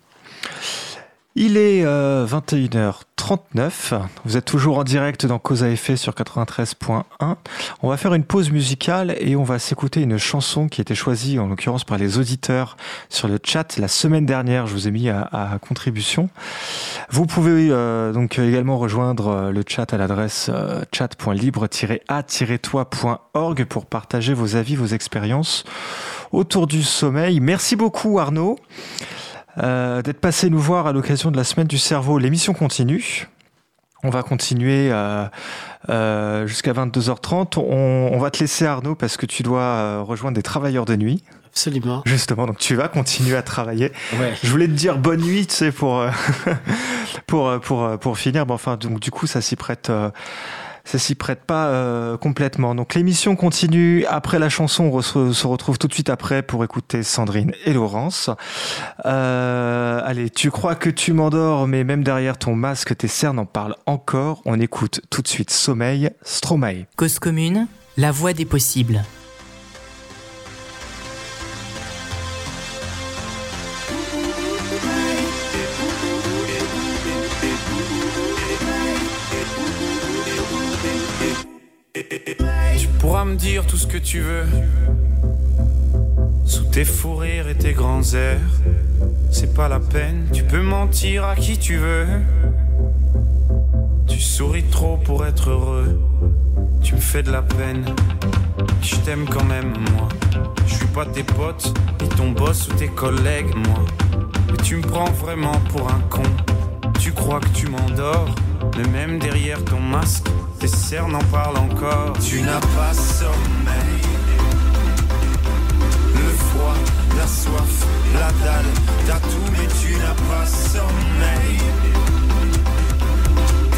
B: Il est euh, 21h39. Vous êtes toujours en direct dans Cause à effet sur 93.1. On va faire une pause musicale et on va s'écouter une chanson qui a été choisie en l'occurrence par les auditeurs sur le chat la semaine dernière. Je vous ai mis à, contribution. Vous pouvez euh, donc également rejoindre euh, le chat à l'adresse euh, chat.libre-a-toi.org pour partager vos avis, vos expériences autour du sommeil. Merci beaucoup Arnaud euh, d'être passé nous voir à l'occasion de la semaine du cerveau. L'émission continue. On va continuer euh, euh, jusqu'à 22h30. On, on va te laisser Arnaud parce que tu dois rejoindre des travailleurs de nuit.
C: Absolument.
B: Justement, donc tu vas continuer à travailler.
C: Ouais.
B: Je voulais te dire bonne nuit, tu sais, pour pour pour euh, pour finir. Bon, enfin, donc du coup, ça s'y prête. Ça s'y prête pas euh, complètement. Donc l'émission continue. Après la chanson, on se retrouve tout de suite après pour écouter Sandrine et Laurence. Euh, allez, tu crois que tu m'endors, mais même derrière ton masque, tes cernes en parlent encore. On écoute tout de suite Sommeil, Stromae.
A: Cause commune, la voie des possibles.
E: Pourras me dire tout ce que tu veux. Sous tes fous rires et tes grands airs. C'est pas la peine, tu peux mentir à qui tu veux. Tu souris trop pour être heureux. Tu me fais de la peine. Je t'aime quand même, moi. Je suis pas tes potes, ni ton boss ou tes collègues, moi. Mais tu me prends vraiment pour un con. Tu crois que tu m'endors, mais même derrière ton masque, tes cernes en parlent encore. Tu n'as pas sommeil. Le froid, la soif, la dalle, t'as tout, mais tu n'as pas sommeil.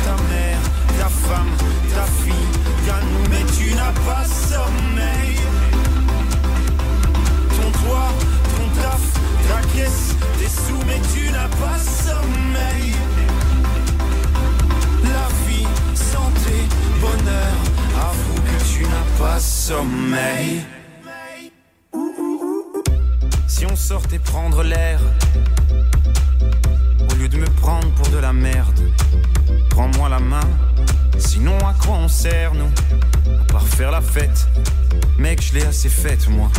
E: Ta mère, ta femme, ta fille, qu'à nous, mais tu n'as pas sommeil. Ton toit, ton taf, ta caisse, tes sous, mais tu n'as pas sommeil. Avoue que tu n'as pas sommeil. Si on sortait prendre l'air, au lieu de me prendre pour de la merde, prends-moi la main, sinon à quoi on sert nous? À part faire la fête, mec je l'ai assez faite moi,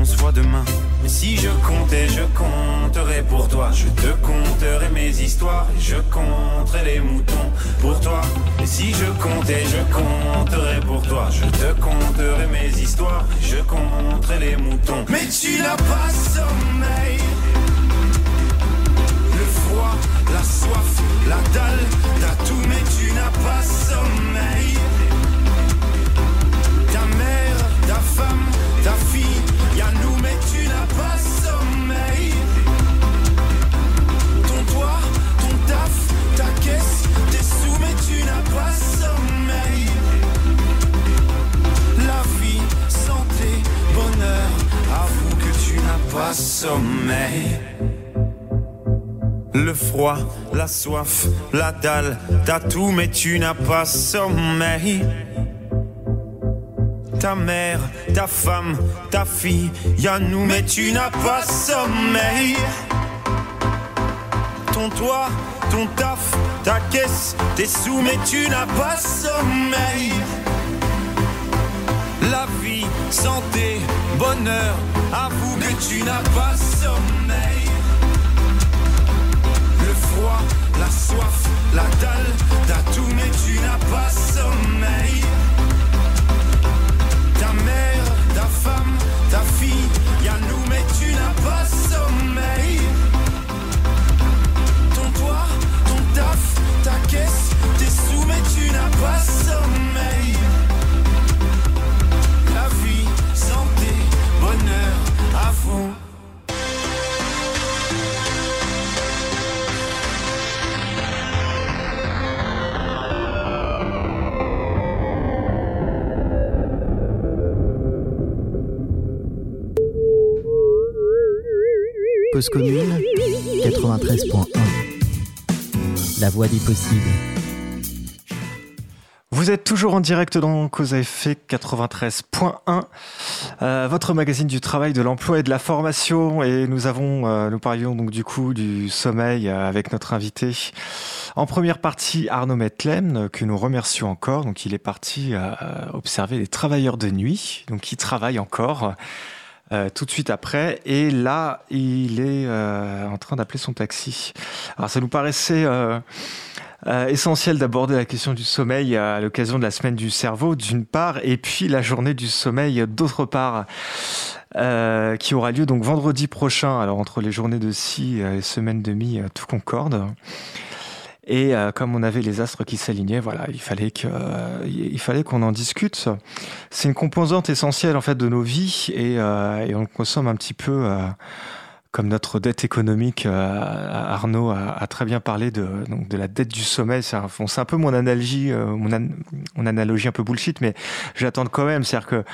E: on se voit demain. Si je comptais, je compterais pour toi, je te conterai mes histoires je compterai les moutons pour toi. Si je comptais, je compterais pour toi, je te conterai mes histoires je compterai les moutons. Mais tu n'as pas sommeil. Le froid, la soif, la dalle, t'as tout mais tu n'as pas sommeil. Ta mère, ta femme, ta fille, sommeil. Le froid, la soif, la dalle, t'as tout mais tu n'as pas sommeil. Ta mère, ta femme, ta fille, y'a nous mais tu n'as pas sommeil. Ton toit, ton taf, ta caisse, tes sous mais tu n'as pas sommeil. La vie, santé, bonheur, avoue que tu n'as pas sommeil. Le froid, la soif, la dalle, t'as tout mais tu n'as pas sommeil. Ta mère, ta femme, ta fille, y'a nous mais tu n'as pas sommeil. Ton toit, ton taf, ta caisse, tes sous mais tu n'as pas sommeil. front.
A: Cause commune 93.1 La voie des possibles.
B: Vous êtes toujours en direct dans Cause à effet 93.1, euh, votre magazine du travail, de l'emploi et de la formation. Et nous avons, euh, nous parlions donc du coup du sommeil euh, avec notre invité. En première partie, Arnaud Metlem, que nous remercions encore. Donc il est parti observer les travailleurs de nuit, donc qui travaillent encore. tout de suite après. Et là, il est en train d'appeler son taxi. Alors ça nous paraissait euh, essentiel d'aborder la question du sommeil à l'occasion de la semaine du cerveau, d'une part, et puis la journée du sommeil, d'autre part. Euh, qui aura lieu donc vendredi prochain. Alors entre les journées de scie et semaines de mi, tout concorde. Et euh, comme on avait les astres qui s'alignaient, voilà, il fallait fallait qu'on en discute. C'est une composante essentielle en fait de nos vies et, et on consomme un petit peu comme notre dette économique, euh, Arnaud a, très bien parlé de, la dette du sommeil. C'est un, peu mon analogie, euh, mon, analogie un peu bullshit, mais j'attends quand même. C'est-à-dire que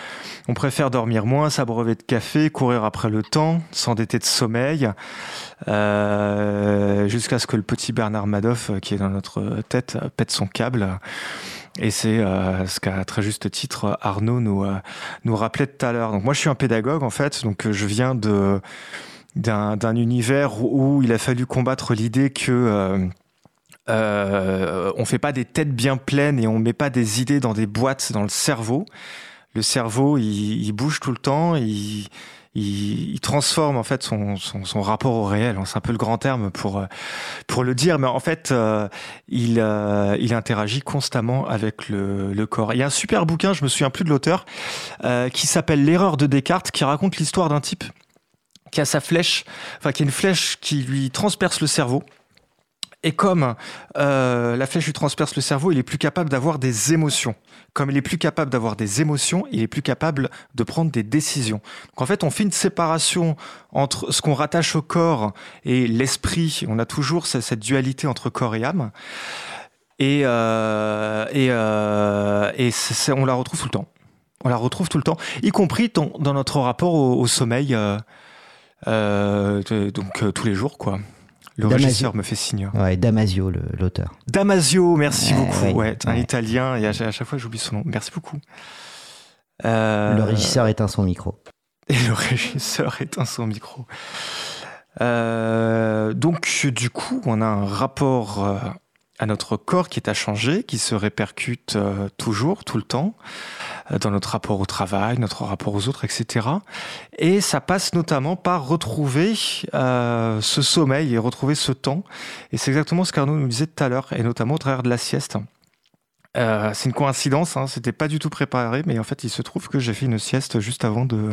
B: on préfère dormir moins, s'abreuver de café, courir après le temps, s'endetter de sommeil, euh, jusqu'à ce que le petit Bernard Madoff, qui est dans notre tête, pète son câble. Et c'est ce qu'à très juste titre Arnaud nous, nous rappelait tout à l'heure. Donc moi je suis un pédagogue en fait, donc je viens de d'un univers où il a fallu combattre l'idée que euh, euh, on fait pas des têtes bien pleines et on met pas des idées dans des boîtes dans le cerveau. Le cerveau, il, bouge tout le temps, il, transforme en fait son, son, rapport au réel. C'est un peu le grand terme pour pour le dire, mais en fait, euh, il euh, il interagit constamment avec le, le, corps. Il y a un super bouquin, je me souviens plus de l'auteur, euh, qui s'appelle L'erreur de Descartes, qui raconte l'histoire d'un type qui a sa flèche, enfin qui a une flèche qui lui transperce le cerveau. Et comme euh, la flèche lui transperce le cerveau, il est plus capable d'avoir des émotions. Comme il est plus capable d'avoir des émotions, il est plus capable de prendre des décisions. Donc en fait, on fait une séparation entre ce qu'on rattache au corps et l'esprit. On a toujours cette dualité entre corps et âme. Et, euh, euh, on la retrouve tout le temps. On la retrouve tout le temps, y compris dans, notre rapport au sommeil. Euh, donc euh, tous les jours, quoi. Le régisseur me fait signe.
A: Ouais, Damasio, l'auteur.
B: Damasio, merci beaucoup. Ouais, un italien, et à, chaque fois j'oublie son nom. Merci beaucoup.
A: Euh... Le régisseur éteint son micro.
B: Et le régisseur éteint son micro. Euh, donc, du coup, on a un rapport euh, à notre corps qui est à changer, qui se répercute euh, toujours, tout le temps. Euh, dans notre rapport au travail, notre rapport aux autres, etc. Et ça passe notamment par retrouver euh, ce sommeil et retrouver ce temps. Et c'est exactement ce qu'Arnaud nous disait tout à l'heure, et notamment au travers de la sieste. Euh, c'est une coïncidence, hein, c'était pas du tout préparé, mais en fait, il se trouve que j'ai fait une sieste juste avant de,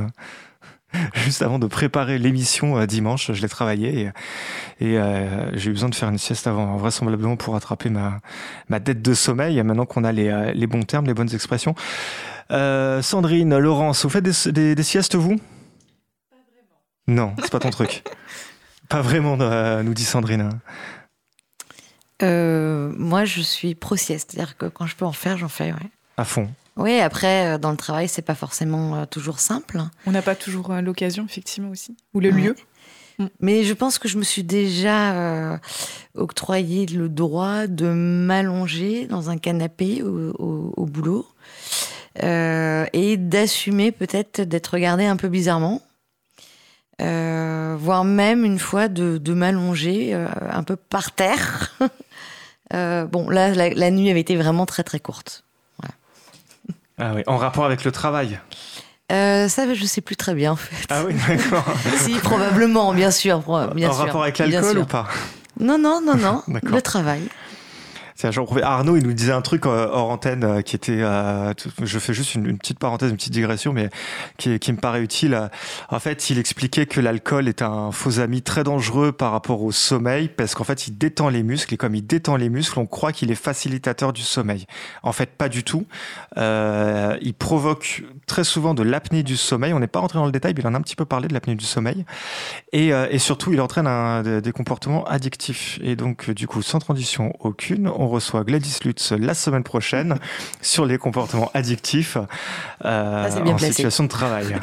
B: juste avant de préparer l'émission euh, dimanche, je l'ai travaillé et, et euh, j'ai eu besoin de faire une sieste avant, vraisemblablement pour rattraper ma, ma dette de sommeil. Maintenant qu'on a les, les, bons termes, les bonnes expressions. Euh, Sandrine, Laurence, vous faites des, des, siestes, vous? Pas vraiment. Non, c'est pas ton truc. Pas vraiment, euh, nous dit Sandrine.
D: Euh, moi, je suis pro-sieste. C'est-à-dire que quand je peux en faire, j'en fais, ouais.
B: À fond.
D: Oui, après, dans le travail, c'est pas forcément toujours simple.
F: On n'a pas toujours l'occasion, effectivement, aussi. Ou le lieu.
D: Mm. Mais je pense que je me suis déjà octroyé le droit de m'allonger dans un canapé au, au boulot et d'assumer peut-être d'être regardé un peu bizarrement. Euh, voire même une fois de, de m'allonger euh, un peu par terre. bon, là, la, nuit avait été vraiment très très courte.
B: Ah oui, en rapport avec le travail
D: ça, je sais plus très bien en fait.
B: Ah oui, d'accord.
D: si, probablement, bien sûr. Bien
B: en rapport avec l'alcool ou pas?
D: Non, non, non, non. le travail.
B: Arnaud, il nous disait un truc euh, hors antenne euh, qui était, euh, je fais juste une, petite parenthèse, une petite digression, mais qui, me paraît utile. En fait, il expliquait que l'alcool est un faux ami très dangereux par rapport au sommeil, parce qu'en fait, il détend les muscles, et comme il détend les muscles, on croit qu'il est facilitateur du sommeil. En fait, pas du tout. il provoque très souvent de l'apnée du sommeil. On n'est pas rentré dans le détail, mais il en a un petit peu parlé de l'apnée du sommeil. Et, surtout, il entraîne des comportements addictifs. Et donc, du coup, sans transition aucune, reçoit Gladys Lutz la semaine prochaine sur les comportements addictifs euh,
D: Ah,
B: en
D: placé.
B: situation de travail.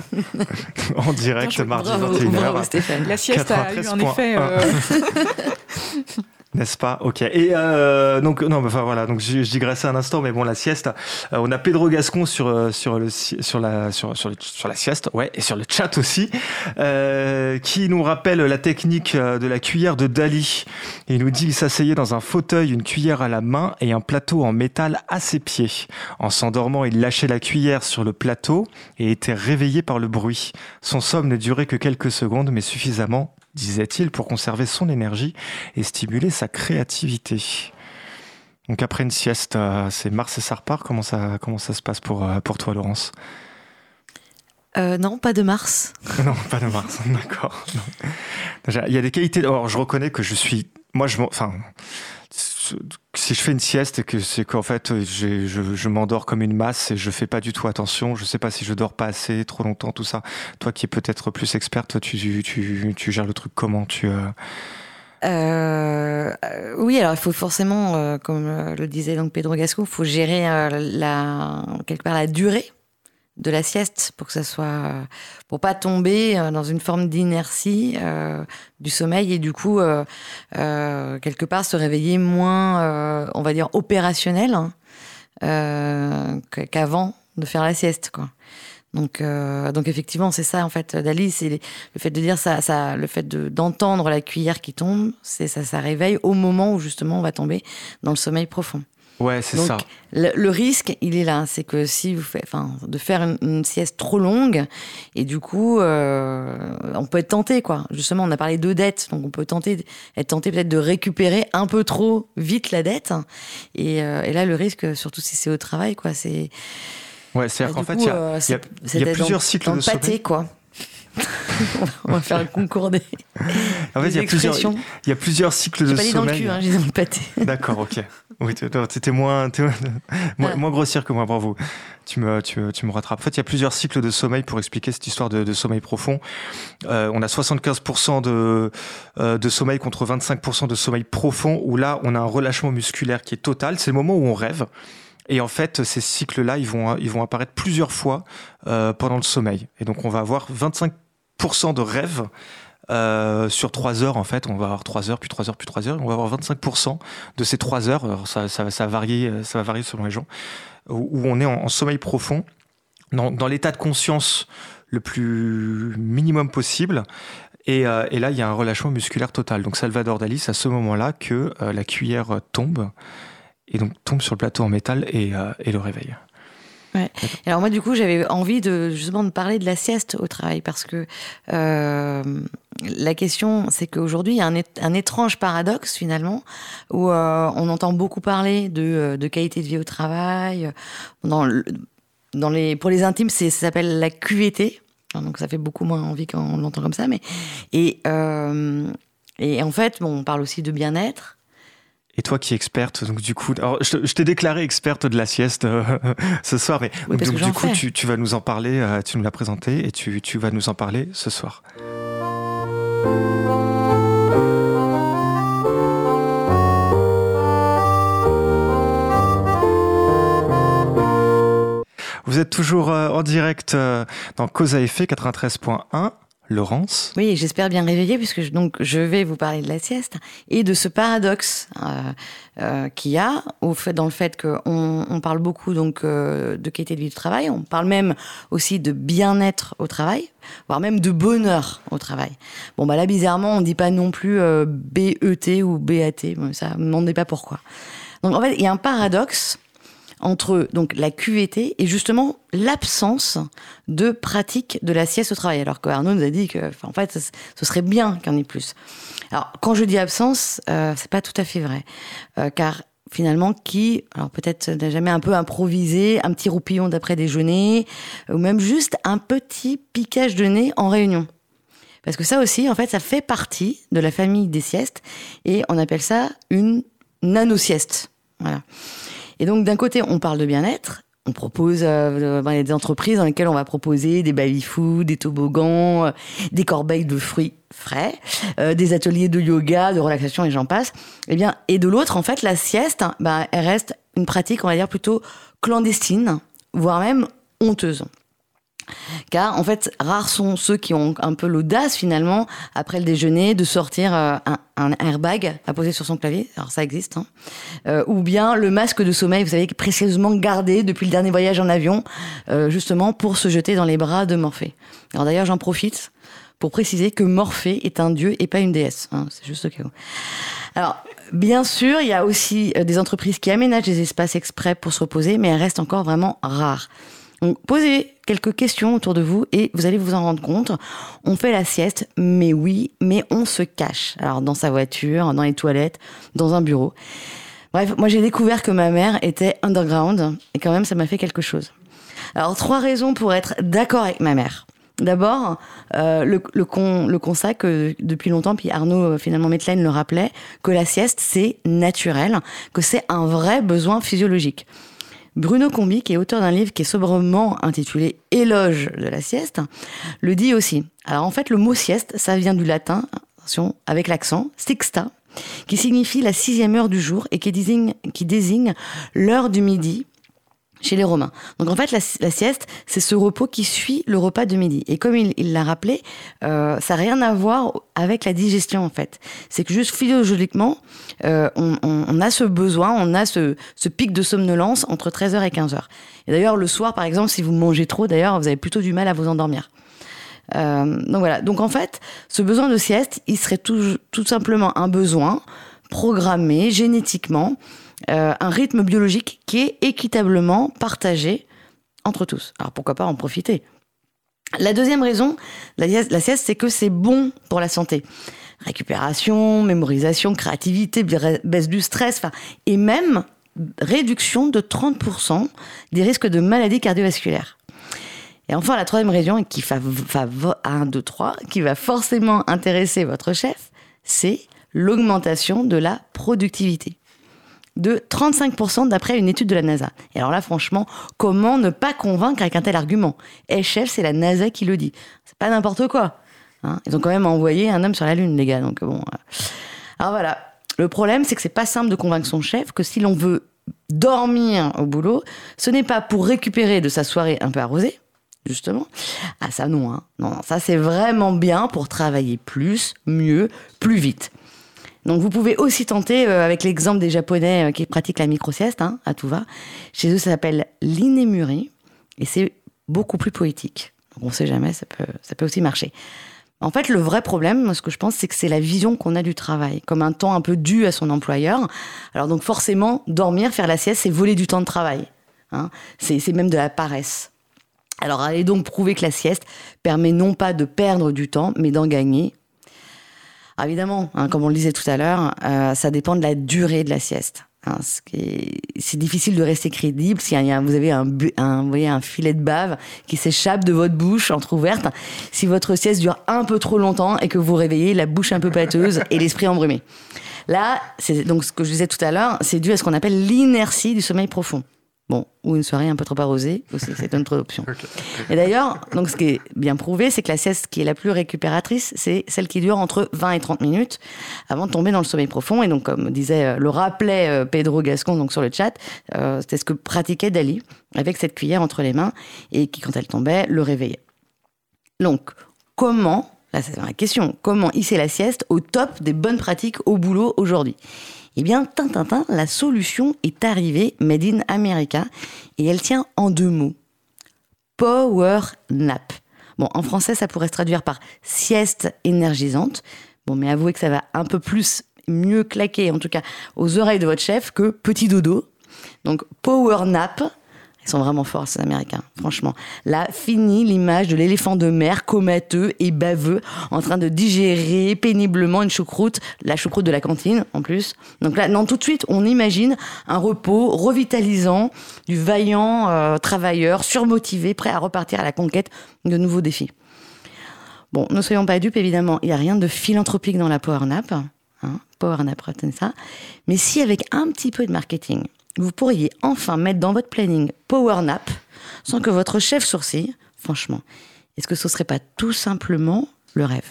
B: en direct, mardi
D: Bravo,
B: 21h.
D: bravo, Stéphane.
F: La sieste a eu un
B: 93.1.
F: effet. euh,
B: N'est-ce pas? Ok. Et euh, donc non, enfin voilà. Donc je, je un instant, mais bon, la sieste. euh, on a Pedro Gascon sur euh, sur le sur la sur sur, la sieste, ouais, et sur le chat aussi, euh, qui nous rappelle la technique de la cuillère de Dali. Il nous dit qu'il s'asseyait dans un fauteuil, une cuillère à la main et un plateau en métal à ses pieds. En s'endormant, il lâchait la cuillère sur le plateau et était réveillé par le bruit. Son somme ne durait que quelques secondes, mais suffisamment, disait-il, pour conserver son énergie et stimuler sa créativité. Donc après une sieste, euh, c'est Mars et ça repart. Comment ça, comment ça se passe pour, euh, pour toi, Laurence?
D: Euh, non, pas de Mars.
B: Non, pas de Mars, d'accord. Il y a des qualités. Alors, je reconnais que je suis. Moi, je Enfin. Si je fais une sieste et que c'est qu'en fait j'ai- je, m'endors comme une masse et je fais pas du tout attention, je sais pas si je dors pas assez, trop longtemps, tout ça. Toi qui es peut-être plus experte, tu, tu, tu, gères le truc comment tu euh,
D: Euh, euh, oui, alors il faut forcément, euh, comme euh, le disait donc Pedro Gasco, il faut gérer euh, la, quelque part la durée de la sieste pour que ça soit, pour pas tomber euh, dans une forme d'inertie euh, du sommeil et du coup euh, euh, quelque part se réveiller moins, euh, on va dire opérationnel hein, euh, qu'avant de faire la sieste, quoi. Donc, donc effectivement, c'est ça en fait, Dali, c'est le fait de dire ça, ça le fait de- d'entendre la cuillère qui tombe, c'est ça, ça réveille au moment où justement on va tomber dans le sommeil profond.
B: Ouais, c'est ça.
D: Le, le risque, il est là, c'est que si vous faites, enfin, de faire une, une sieste trop longue, et du coup, euh, on peut être tenté, quoi. Justement, on a parlé de dette, donc on peut tenter, être tenté peut-être de récupérer un peu trop vite la dette. Et, euh, et là, le risque, surtout si c'est au travail, quoi, c'est.
B: Ouais, c'est-à-dire
D: bah,
B: qu'en fait, il y a,
D: euh,
B: y a- y a plusieurs cycles de
D: pâté,
B: sommeil.
D: quoi. On va faire le concordé.
B: En fait, il y, a plusieurs,
D: expressions.
B: il y a plusieurs cycles
D: J'ai
B: de
D: pas dit dans le
B: sommeil.
D: cul, hein, j'ai dans le pâté.
B: D'accord, ok. Oui, tu étais moins, moins,
D: Ah.
B: moins grossière que moi, bravo. Tu me, tu, me- tu me rattrapes. En fait, il y a plusieurs cycles de sommeil pour expliquer cette histoire de, de sommeil profond. Euh, on a 75% de, euh, de sommeil contre 25% de sommeil profond, où là, on a un relâchement musculaire qui est total. C'est le moment où on rêve. Et en fait, ces cycles-là, ils vont, ils vont apparaître plusieurs fois euh, pendant le sommeil. Et donc, on va avoir 25% de rêve euh, sur 3 heures, en fait. On va avoir 3 heures, puis 3 heures, puis 3 heures. On va avoir 25% de ces 3 heures. Alors, ça, ça, ça, va varier, ça va varier selon les gens. Où, on est en, en sommeil profond, dans, dans l'état de conscience le plus minimum possible. Et, euh, et là, il y a un relâchement musculaire total. Donc, Salvador Dali, c'est à ce moment-là que euh, la cuillère euh, tombe. Et donc, tombe sur le plateau en métal et, euh, et le réveille.
D: Alors moi, du coup, j'avais envie de justement de parler de la sieste au travail parce que euh, la question, c'est qu'aujourd'hui, il y a un, étrange paradoxe finalement où euh, on entend beaucoup parler de, euh, de qualité de vie au travail. Dans le- dans les, pour les intimes, ça s'appelle la QVT. Donc ça fait beaucoup moins envie quand on l'entend comme ça. Mais, et, euh, et en fait, bon, on parle aussi de bien-être.
B: Et toi qui es experte, donc du coup, alors je, t'ai déclaré experte de la sieste euh, ce soir, mais
D: Oui,
B: donc, du coup, tu, tu vas nous en parler, euh, tu nous l'as présenté et tu, tu vas nous en parler ce soir. Vous êtes toujours euh, en direct dans Cause à effet 93.1. Laurence
D: Oui, j'espère bien réveiller puisque je, donc je vais vous parler de la sieste et de ce paradoxe euh, euh, qu'il y a au fait dans le fait qu'on on parle beaucoup donc euh, de qualité de vie du travail, on parle même aussi de bien-être au travail, voire même de bonheur au travail. Bon bah là bizarrement on dit pas non plus euh, BET ou BAT, ça me demandez pas pourquoi. Donc en fait il y a un paradoxe entre donc la QVT et justement l'absence de pratique de la sieste au travail. Alors que Arnaud nous a dit que, en fait, ce- ce serait bien qu'il y en ait plus. Alors, quand je dis absence, euh, c'est pas tout à fait vrai, Euh, car finalement, qui, alors peut-être n'a jamais un peu improvisé, un petit roupillon d'après déjeuner, ou même juste un petit piquage de nez en réunion. Parce que ça aussi, en fait, ça fait partie de la famille des siestes, et on appelle ça une nano-sieste. Voilà. Et donc, d'un côté, on parle de bien-être, on propose euh, des entreprises dans lesquelles on va proposer des baby-food, des toboggans, euh, des corbeilles de fruits frais, euh, des ateliers de yoga, de relaxation et j'en passe. Et eh bien, et de l'autre, en fait, la sieste, ben, elle reste une pratique, on va dire plutôt clandestine, voire même honteuse. Car en fait, rares sont ceux qui ont un peu l'audace finalement, après le déjeuner, de sortir euh, un, airbag à poser sur son clavier. Alors ça existe. Hein. Euh, ou bien le masque de sommeil, vous savez, précieusement gardé depuis le dernier voyage en avion, euh, justement pour se jeter dans les bras de Morphée. Alors d'ailleurs, j'en profite pour préciser que Morphée est un dieu et pas une déesse. Hein. C'est juste au cas où. Alors, bien sûr, il y a aussi des entreprises qui aménagent des espaces exprès pour se reposer, mais elles restent encore vraiment rares. Donc, posez quelques questions autour de vous et vous allez vous en rendre compte. On fait la sieste, mais oui, mais on se cache. Alors, dans sa voiture, dans les toilettes, dans un bureau. Bref, moi j'ai découvert que ma mère était underground et quand même ça m'a fait quelque chose. Alors, trois raisons pour être d'accord avec ma mère. D'abord, euh, le, le, constat que depuis longtemps, puis Arnaud euh, finalement Metelaine le rappelait, que la sieste c'est naturel, que c'est un vrai besoin physiologique. Bruno Combi, qui est auteur d'un livre qui est sobrement intitulé Éloge de la sieste, le dit aussi. Alors en fait, le mot sieste, ça vient du latin, attention, avec l'accent, sixta, qui signifie la sixième heure du jour et qui désigne, qui désigne l'heure du midi chez les Romains. Donc en fait, la, sieste, c'est ce repos qui suit le repas de midi. Et comme il l'a rappelé, euh, ça n'a rien à voir avec la digestion en fait. C'est que juste physiologiquement, euh, on, a ce besoin, on a ce, pic de somnolence entre 13h et 15h. Et d'ailleurs, le soir, par exemple, si vous mangez trop, d'ailleurs, vous avez plutôt du mal à vous endormir. Euh, donc voilà. Donc en fait, ce besoin de sieste, il serait tout, tout simplement un besoin programmé génétiquement euh, un rythme biologique qui est équitablement partagé entre tous. Alors pourquoi pas en profiter? La deuxième raison, la, la sieste, c'est que c'est bon pour la santé. Récupération, mémorisation, créativité, baisse du stress, et même réduction de 30% des risques de maladies cardiovasculaires. Et enfin, la troisième raison, qui va, va 1, 2, 3, qui va forcément intéresser votre chef, c'est l'augmentation de la productivité de 35% d'après une étude de la NASA. Et alors là, franchement, comment ne pas convaincre avec un tel argument? Eh chef, c'est la NASA qui le dit. C'est pas n'importe quoi. Hein. Ils ont quand même envoyé un homme sur la Lune, les gars. Donc bon. Euh. Alors voilà. Le problème, c'est que c'est pas simple de convaincre son chef que si l'on veut dormir au boulot, ce n'est pas pour récupérer de sa soirée un peu arrosée, justement. Ah ça non, hein. non, non, ça c'est vraiment bien pour travailler plus, mieux, plus vite. Donc vous pouvez aussi tenter euh, avec l'exemple des Japonais euh, qui pratiquent la micro-sieste, hein, à tout va. Chez eux, ça s'appelle l'inémuri et c'est beaucoup plus poétique. On ne sait jamais, ça peut, ça peut aussi marcher. En fait, le vrai problème, ce que je pense, c'est que c'est la vision qu'on a du travail, comme un temps un peu dû à son employeur. Alors donc forcément, dormir, faire la sieste, c'est voler du temps de travail. Hein. C'est même de la paresse. Alors allez donc prouver que la sieste permet non pas de perdre du temps, mais d'en gagner ah, évidemment, hein, comme on le disait tout à l'heure, euh, ça dépend de la durée de la sieste. Hein, c'est difficile de rester crédible si vous avez un, un, vous voyez, un filet de bave qui s'échappe de votre bouche entre-ouverte. Si votre sieste dure un peu trop longtemps et que vous réveillez la bouche un peu pâteuse et l'esprit embrumé. Là, c'est donc ce que je disais tout à l'heure, c'est dû à ce qu'on appelle l'inertie du sommeil profond. Bon, ou une soirée un peu trop arrosée, c'est une autre option. Et d'ailleurs, donc ce qui est bien prouvé, c'est que la sieste qui est la plus récupératrice, c'est celle qui dure entre 20 et 30 minutes avant de tomber dans le sommeil profond. Et donc, comme disait, euh, le rappelait euh, Pedro Gascon donc sur le chat, euh, c'était ce que pratiquait Dali avec cette cuillère entre les mains et qui, quand elle tombait, le réveillait. Donc, comment, là c'est la question, comment hisser la sieste au top des bonnes pratiques au boulot aujourd'hui? Eh bien, tintintin, la solution est arrivée, made in America, et elle tient en deux mots. Power nap. Bon, en français, ça pourrait se traduire par sieste énergisante. Bon, mais avouez que ça va un peu plus mieux claquer, en tout cas aux oreilles de votre chef, que petit dodo. Donc, power nap, ils sont vraiment forts, ces Américains, franchement. Là, fini l'image de l'éléphant de mer comateux et baveux en train de digérer péniblement une choucroute, la choucroute de la cantine en plus. Donc là, non, tout de suite, on imagine un repos revitalisant du vaillant euh, travailleur surmotivé, prêt à repartir à la conquête de nouveaux défis. Bon, ne soyons pas dupes, évidemment, il n'y a rien de philanthropique dans la Power Nap. Hein, power Nap, retenez ça. Mais si avec un petit peu de marketing, vous pourriez enfin mettre dans votre planning Power Nap sans que votre chef sourcille Franchement, est-ce que ce serait pas tout simplement le rêve?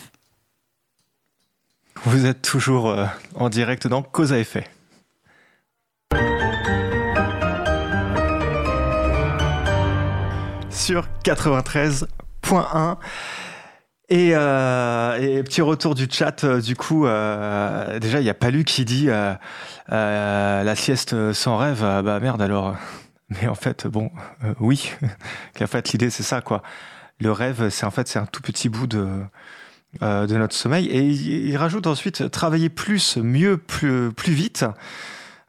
B: Vous êtes toujours euh, en direct dans Cause à effet. Sur 93.1. Et, euh, et, petit retour du chat, euh, du coup, euh, déjà, il y a Palu qui dit euh, euh, la sieste sans rêve, bah merde alors. Mais en fait, bon, oui, en fait, l'idée, c'est ça, quoi. Le rêve, c'est en fait, c'est un tout petit bout de, de notre sommeil. Et il, il, rajoute ensuite travailler plus, mieux, plus, plus vite.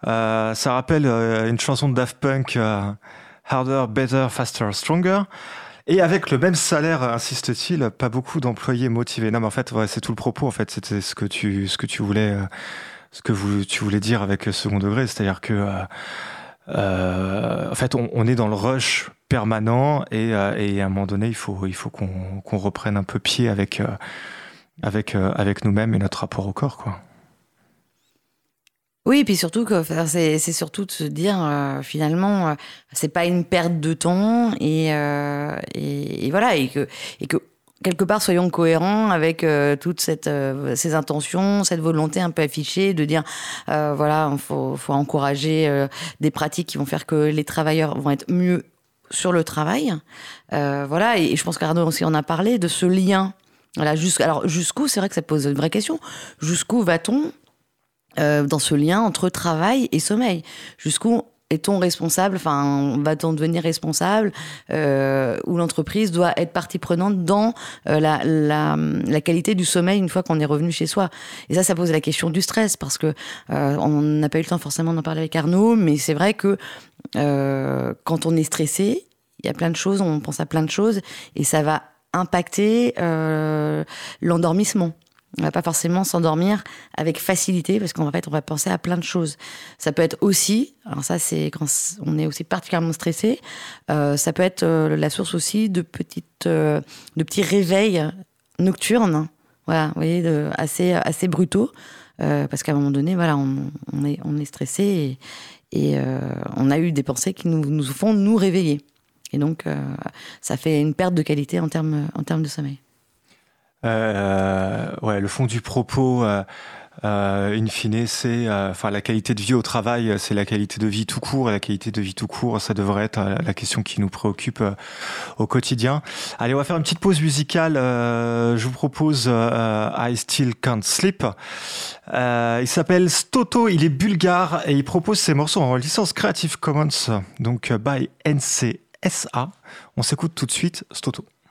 B: ça rappelle une chanson de Daft Punk, Harder, Better, Faster, Stronger. Et avec le même salaire, insiste-t-il, pas beaucoup d'employés motivés. Non, mais en fait, ouais, c'est tout le propos. En fait, c'était ce que tu, ce que tu voulais, euh, ce que tu voulais dire avec second degré, c'est-à-dire que, euh, euh, en fait, on, est dans le rush permanent et, euh, et, à un moment donné, il faut, il faut qu'on qu'on reprenne un peu pied avec, euh, avec, avec nous-mêmes et notre rapport au corps, quoi.
D: Oui, et puis surtout que c'est surtout de se dire euh, finalement euh, c'est pas une perte de temps et, euh, voilà et que quelque part soyons cohérents avec euh, toutes cette, ces intentions, cette volonté un peu affichée de dire voilà il faut, faut encourager des pratiques qui vont faire que les travailleurs vont être mieux sur le travail, voilà et, je pense qu'Arnaud aussi en a parlé de ce lien. Voilà, alors jusqu'où, c'est vrai que ça pose une vraie question. Jusqu'où va-t-on euh, dans ce lien entre travail et sommeil. Jusqu'où est-on responsable Enfin, va-t-on devenir responsable euh, Ou l'entreprise doit être partie prenante dans euh, la, la, la, qualité du sommeil une fois qu'on est revenu chez soi Et ça, ça pose la question du stress parce que euh, on n'a pas eu le temps forcément d'en parler avec Arnaud, mais c'est vrai que euh, quand on est stressé, il y a plein de choses, on pense à plein de choses, et ça va impacter euh, l'endormissement. On va pas forcément s'endormir avec facilité parce qu'en fait, on va penser à plein de choses. Ça peut être aussi, alors ça, c'est quand on est aussi particulièrement stressé, euh, ça peut être euh, la source aussi de petites, euh, de petits réveils nocturnes, voilà, vous voyez, assez, assez brutaux, parce qu'à un moment donné, voilà, on, est, on est stressé et, on a eu des pensées qui nous, nous font nous réveiller. Et donc, ça fait une perte de qualité en termes, en termes de sommeil.
B: Euh, ouais, le fond du propos, euh, euh, in fine, c'est, enfin, la qualité de vie au travail, c'est la qualité de vie tout court. Et la qualité de vie tout court, ça devrait être la question qui nous préoccupe au quotidien. Allez, on va faire une petite pause musicale. je vous propose I Still Can't Sleep. il s'appelle Stoto, il est bulgare et il propose ses morceaux en licence Creative Commons, donc by NCSA. On s'écoute tout de suite Stoto.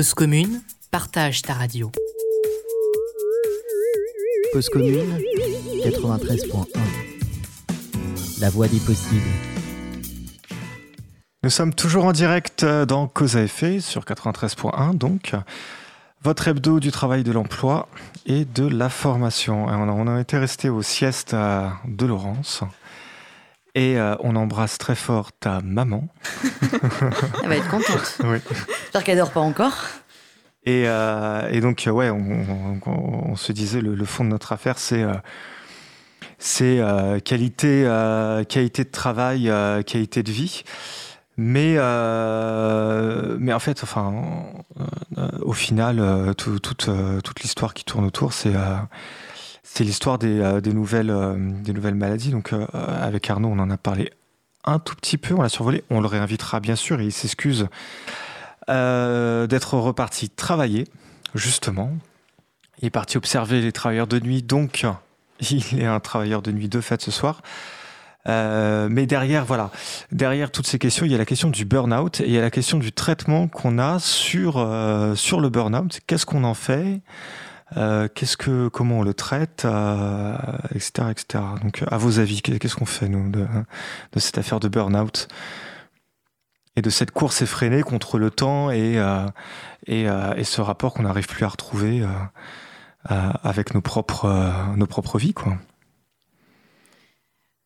A: Cause commune, partage ta radio.
G: Cause commune, 93.1. La voix des possibles.
B: Nous sommes toujours en direct dans Cause à effet sur 93.1, donc votre hebdo du travail de l'emploi et de la formation. On a été resté au sieste de Laurence. Et euh, on embrasse très fort ta maman.
D: Elle va être contente.
B: Oui.
D: J'espère qu'elle dort pas encore.
B: Et, euh, et donc, ouais, on, on, se disait, le, le, fond de notre affaire, c'est euh, c'est qualité, qualité de travail, qualité de vie. Mais, mais en fait, enfin, au final, tout, toute, toute l'histoire qui tourne autour, c'est c'est l'histoire des, euh, nouvelles, euh, des nouvelles maladies. Donc, euh, avec Arnaud, on en a parlé un tout petit peu, on l'a survolé. On le réinvitera bien sûr et il s'excuse d'être reparti travailler, justement. Il est parti observer les travailleurs de nuit, donc il est un travailleur de nuit de fait ce soir. Mais derrière, voilà, derrière toutes ces questions, il y a la question du burn-out et il y a la question du traitement qu'on a sur, sur le burn-out. Qu'est-ce qu'on en fait? Euh, qu'est-ce que, comment on le traite, euh, etc., etc. Donc, à vos avis, qu'est-ce qu'on fait nous de, cette affaire de burn-out et de cette course effrénée contre le temps et euh, et, et, ce rapport qu'on n'arrive plus à retrouver avec nos propres nos propres vies, quoi?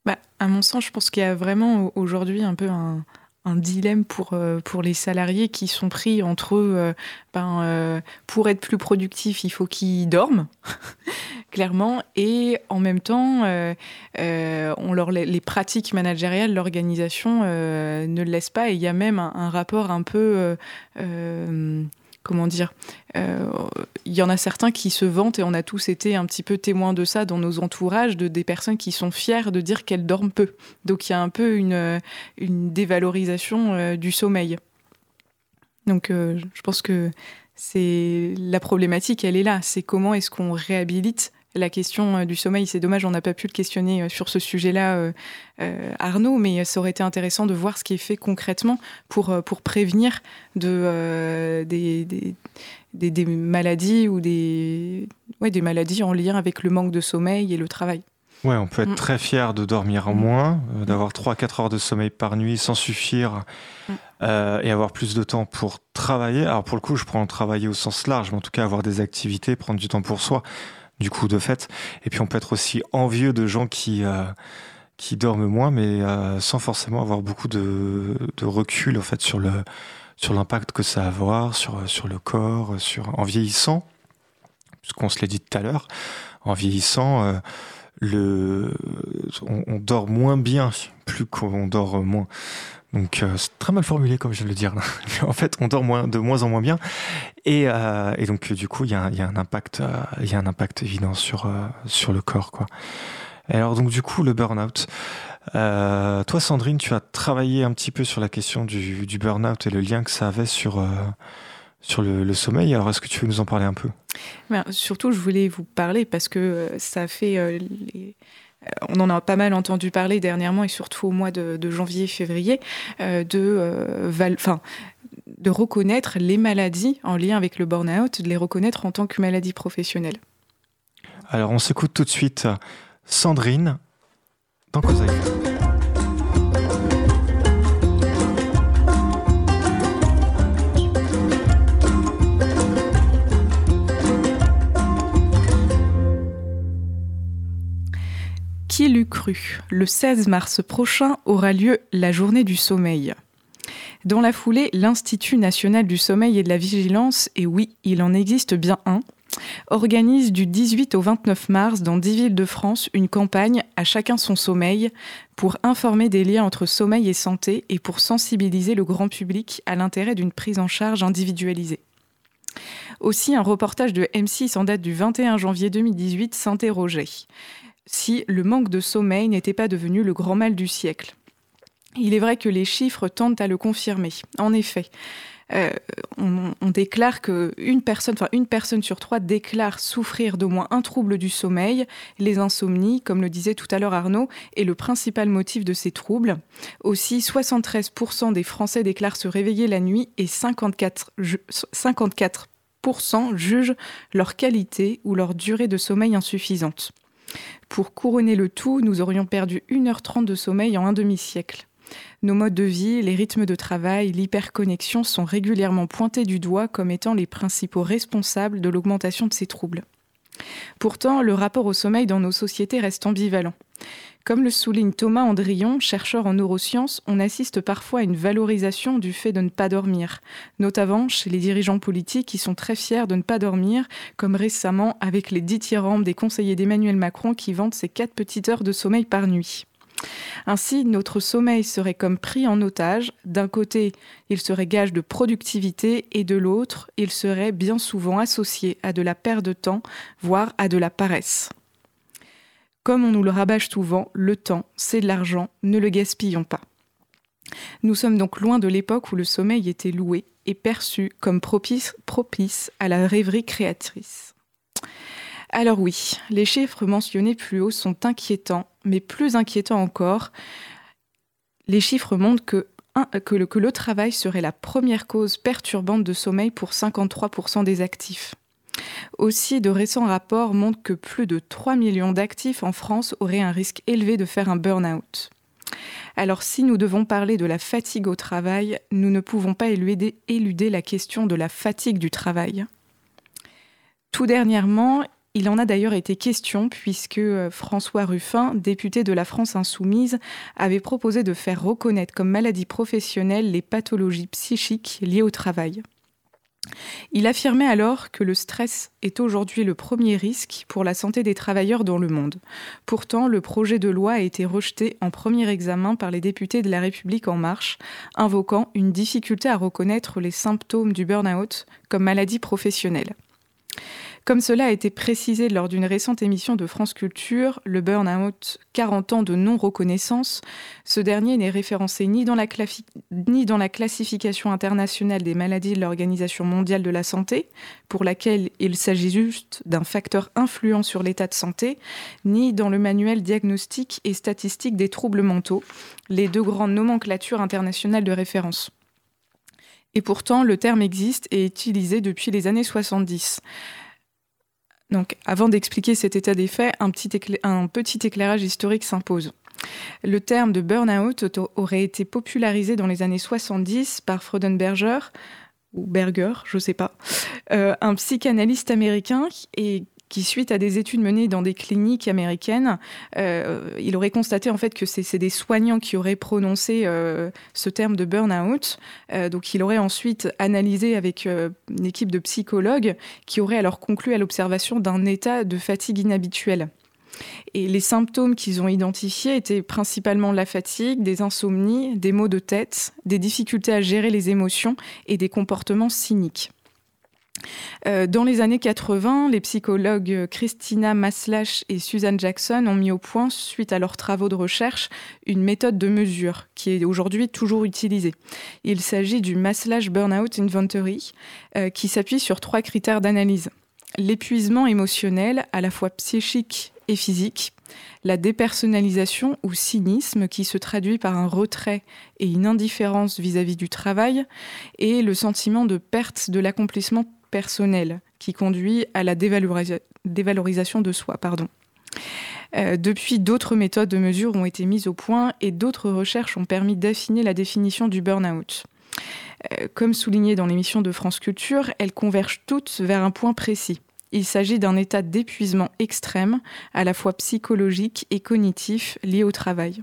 F: Bah, à mon sens, je pense qu'il y a vraiment aujourd'hui un peu un un dilemme pour, euh, pour les salariés qui sont pris entre eux, euh, ben, euh, pour être plus productifs, il faut qu'ils dorment, clairement, et en même temps, on leur, les pratiques managériales, l'organisation ne le laisse pas, et il y a même un rapport un peu comment dire, euh, il y en a certains qui se vantent et on a tous été un petit peu témoins de ça dans nos entourages, de des personnes qui sont fières de dire qu'elles dorment peu. Donc il y a un peu une, dévalorisation euh, du sommeil. Donc euh, je pense que c'est la problématique, elle est là. C'est comment est-ce qu'on réhabilite la question euh, du sommeil. C'est dommage, on n'a pas pu le questionner euh, sur ce sujet-là, euh, Arnaud, mais ça aurait été intéressant de voir ce qui est fait concrètement pour, pour prévenir de, des, des, des, maladies ou des, ouais, des maladies en lien avec le manque de sommeil et le travail.
B: Ouais, on peut être mm. très fier de dormir en mm. moins, d'avoir 3-4 heures de sommeil par nuit sans suffire mm. et avoir plus de temps pour travailler. Alors pour le coup, je prends travailler au sens large, mais en tout cas avoir des activités, prendre du temps pour soi du coup de fait. Et puis on peut être aussi envieux de gens qui euh, qui dorment moins, mais euh, sans forcément avoir beaucoup de, recul en fait sur le sur l'impact que ça va avoir sur sur le corps, sur en vieillissant, puisqu'on se l'a dit tout à l'heure, en vieillissant. Euh, le, on, on, dort moins bien, plus qu'on dort moins. Donc euh, c'est très mal formulé comme je viens de le dire. en fait, on dort de moins en moins bien, et, euh, donc du coup, il y a, un impact, euh, il y un impact évident sur euh, sur le corps, quoi. Alors donc du coup, le burn-out. Euh, toi, Sandrine, tu as travaillé un petit peu sur la question du, du burn-out et le lien que ça avait sur sur le, sommeil. Alors, est-ce que tu veux nous en parler un peu?
F: Ben, Surtout, je voulais vous parler parce que ça fait euh, on en a pas mal entendu parler dernièrement et surtout au mois de, janvier-février, euh, de, euh, de reconnaître les maladies en lien avec le burn-out, de les reconnaître en tant que maladie professionnelle.
B: Alors on s'écoute tout de suite Sandrine dans Causaï.
F: Qui l'eût cru Le 16 mars prochain aura lieu la journée du sommeil. Dans la foulée, l'Institut national du sommeil et de la vigilance, et oui, il en existe bien un, organise du 18 au 29 mars dans 10 villes de France une campagne à chacun son sommeil pour informer des liens entre sommeil et santé et pour sensibiliser le grand public à l'intérêt d'une prise en charge individualisée. Aussi, un reportage de M6 en date du 21 janvier 2018 s'interrogeait si le manque de sommeil n'était pas devenu le grand mal du siècle. Il est vrai que les chiffres tendent à le confirmer. En effet, euh, on, déclare que une personne, enfin une personne sur trois déclare souffrir d'au moins un trouble du sommeil. Les insomnies, comme le disait tout à l'heure Arnaud, est le principal motif de ces troubles. Aussi, 73% des Français déclarent se réveiller la nuit et 54, 54 jugent leur qualité ou leur durée de sommeil insuffisante. Pour couronner le tout, nous aurions perdu 1h30 de sommeil en un demi-siècle. Nos modes de vie, les rythmes de travail, l'hyperconnexion sont régulièrement pointés du doigt comme étant les principaux responsables de l'augmentation de ces troubles. Pourtant, le rapport au sommeil dans nos sociétés reste ambivalent. Comme le souligne Thomas Andrion, chercheur en neurosciences, on assiste parfois à une valorisation du fait de ne pas dormir, notamment chez les dirigeants politiques qui sont très fiers de ne pas dormir, comme récemment avec les dithyrambes des conseillers d'Emmanuel Macron qui vantent ses quatre petites heures de sommeil par nuit. Ainsi, notre sommeil serait comme pris en otage. D'un côté, il serait gage de productivité et de l'autre, il serait bien souvent associé à de la perte de temps, voire à de la paresse. Comme on nous le rabâche souvent, le temps, c'est de l'argent, ne le gaspillons pas. Nous sommes donc loin de l'époque où le sommeil était loué et perçu comme propice, à la rêverie créatrice. Alors oui, les chiffres mentionnés plus haut sont inquiétants, mais plus inquiétants encore, les chiffres montrent que, que le travail serait la première cause perturbante de sommeil pour 53% des actifs. Aussi, de récents rapports montrent que plus de 3 millions d'actifs en France auraient un risque élevé de faire un burn-out. Alors si nous devons parler de la fatigue au travail, nous ne pouvons pas éluder, éluder la question de la fatigue du travail. Tout dernièrement, il en a d'ailleurs été question puisque euh, François Ruffin, député de la France insoumise, avait proposé de faire reconnaître comme maladie professionnelle les pathologies psychiques liées au travail. Il affirmait alors que le stress est aujourd'hui le premier risque pour la santé des travailleurs dans le monde. Pourtant, le projet de loi a été rejeté en premier examen par les députés de la République en marche, invoquant une difficulté à reconnaître les symptômes du burn-out comme maladie professionnelle. Comme cela a été précisé lors d'une récente émission de France Culture, le burn-out 40 ans de non-reconnaissance, ce dernier n'est référencé ni dans, la ni dans la classification internationale des maladies de l'Organisation mondiale de la santé, pour laquelle il s'agit juste d'un facteur influent sur l'état de santé, ni dans le manuel diagnostique et statistique des troubles mentaux, les deux grandes nomenclatures internationales de référence. Et pourtant, le terme existe et est utilisé depuis les années 70. Donc, avant d'expliquer cet état des faits, un petit, un petit éclairage historique s'impose. Le terme de burn-out aurait été popularisé dans les années 70 par Freudenberger, ou Berger, je ne sais pas, euh, un psychanalyste américain et qui, suite à des études menées dans des cliniques américaines, euh, il aurait constaté en fait que c'est des soignants qui auraient prononcé euh, ce terme de burn-out. Euh, donc il aurait ensuite analysé avec une équipe de psychologues qui auraient alors conclu à l'observation d'un état de fatigue inhabituel. Et les symptômes qu'ils ont identifiés étaient principalement la fatigue, des insomnies, des maux de tête, des difficultés à gérer les émotions et des comportements cyniques. Euh, dans les années 80, les psychologues Christina Maslach et Suzanne Jackson ont mis au point, suite à leurs travaux de recherche, une méthode de mesure qui est aujourd'hui toujours utilisée. Il s'agit du Maslach Burnout Inventory, euh, qui s'appuie sur trois critères d'analyse. L'épuisement émotionnel, à la fois psychique et physique, la dépersonnalisation ou cynisme qui se traduit par un retrait et une indifférence vis-à-vis -vis du travail, et le sentiment de perte de l'accomplissement personnel qui conduit à la dévalorisation de soi. Pardon. Euh, depuis, d'autres méthodes de mesure ont été mises au point et d'autres recherches ont permis d'affiner la définition du burn-out. Euh, comme souligné dans l'émission de France Culture, elles convergent toutes vers un point précis. Il s'agit d'un état d'épuisement extrême, à la fois psychologique et cognitif, lié au travail.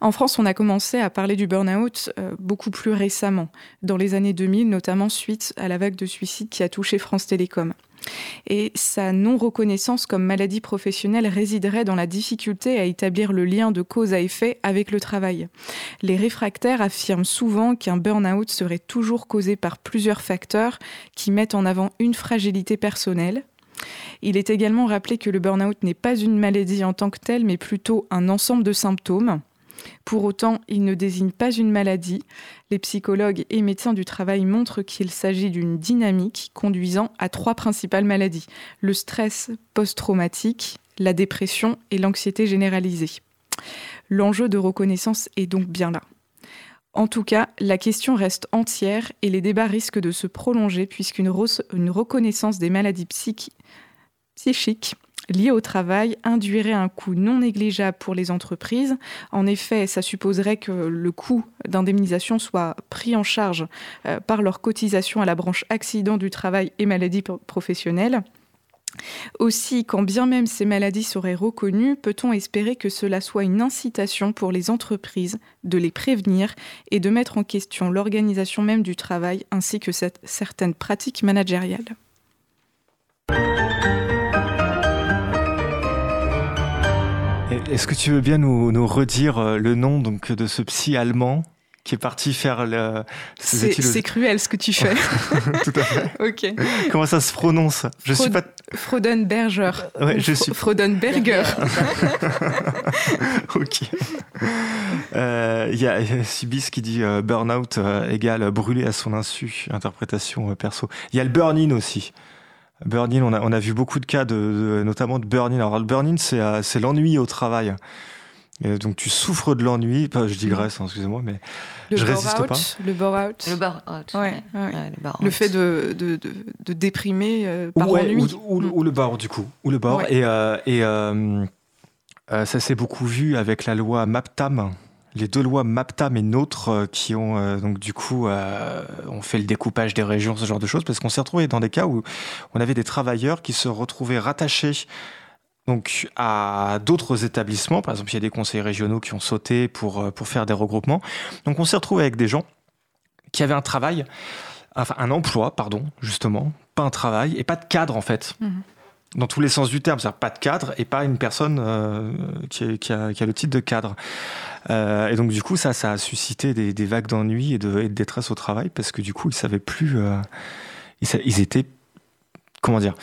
F: En France, on a commencé à parler du burn-out euh, beaucoup plus récemment, dans les années 2000, notamment suite à la vague de suicides qui a touché France Télécom. Et sa non-reconnaissance comme maladie professionnelle résiderait dans la difficulté à établir le lien de cause à effet avec le travail. Les réfractaires affirment souvent qu'un burn-out serait toujours causé par plusieurs facteurs qui mettent en avant une fragilité personnelle, il est également rappelé que le burn-out n'est pas une maladie en tant que telle, mais plutôt un ensemble de symptômes. Pour autant, il ne désigne pas une maladie. Les psychologues et médecins du travail montrent qu'il s'agit d'une dynamique conduisant à trois principales maladies. Le stress post-traumatique, la dépression et l'anxiété généralisée. L'enjeu de reconnaissance est donc bien là. En tout cas, la question reste entière et les débats risquent de se prolonger puisqu'une reconnaissance des maladies psychiques liées au travail induirait un coût non négligeable pour les entreprises. En effet, ça supposerait que le coût d'indemnisation soit pris en charge euh, par leur cotisation à la branche accident du travail et maladies professionnelles. Aussi, quand bien même ces maladies seraient reconnues, peut-on espérer que cela soit une incitation pour les entreprises de les prévenir et de mettre en question l'organisation même du travail ainsi que certaines pratiques managériales?
B: Est-ce que tu veux bien nous, redire euh, le nom donc, de ce psy allemand qui est parti faire le.
F: C'est cruel ce que tu fais.
B: Tout à fait.
F: ok.
B: Comment ça se prononce?
F: Je suis pas. Frodenberger.
B: Ouais, je suis.
F: Frodenberger.
B: ok. Euh, il y a Sibis qui dit euh, burn-out euh, égale brûler à son insu, interprétation perso. Il y a le burn-in aussi. Burn-in, on a, on a vu beaucoup de cas, de, notamment de burn-in. Alors, le burn-in, c'est l'ennui au travail donc tu souffres de l'ennui, je digresse, hein, excusez-moi, mais
F: le
B: je résiste pas.
F: Le bore-out.
D: Le bore-out.
F: Ouais, le fait de, de, de, déprimer euh, par ennui.
B: Ou, ou, le bord, du coup. Ou le bord. Et, euh, et euh, ça s'est beaucoup vu avec la loi MAPTAM. Les deux lois MAPTAM et NOTRe qui ont donc du coup on fait le découpage des régions, ce genre de choses, parce qu'on s'est retrouvé dans des cas où on avait des travailleurs qui se retrouvaient rattachés donc à d'autres établissements. Par exemple, il y a des conseils régionaux qui ont sauté pour, euh, pour faire des regroupements. Donc on s'est retrouvé avec des gens qui avaient un travail, enfin un emploi, pardon, justement, pas un travail et pas de cadre en fait. Mhm. Dans tous les sens du terme, c'est-à-dire pas de cadre et pas une personne euh, qui, qui, a, le titre de cadre. Euh, et donc du coup, ça, ça a suscité des, vagues d'ennui et de, détresse au travail parce que du coup, ils savaient plus, ils, ils étaient, comment dire,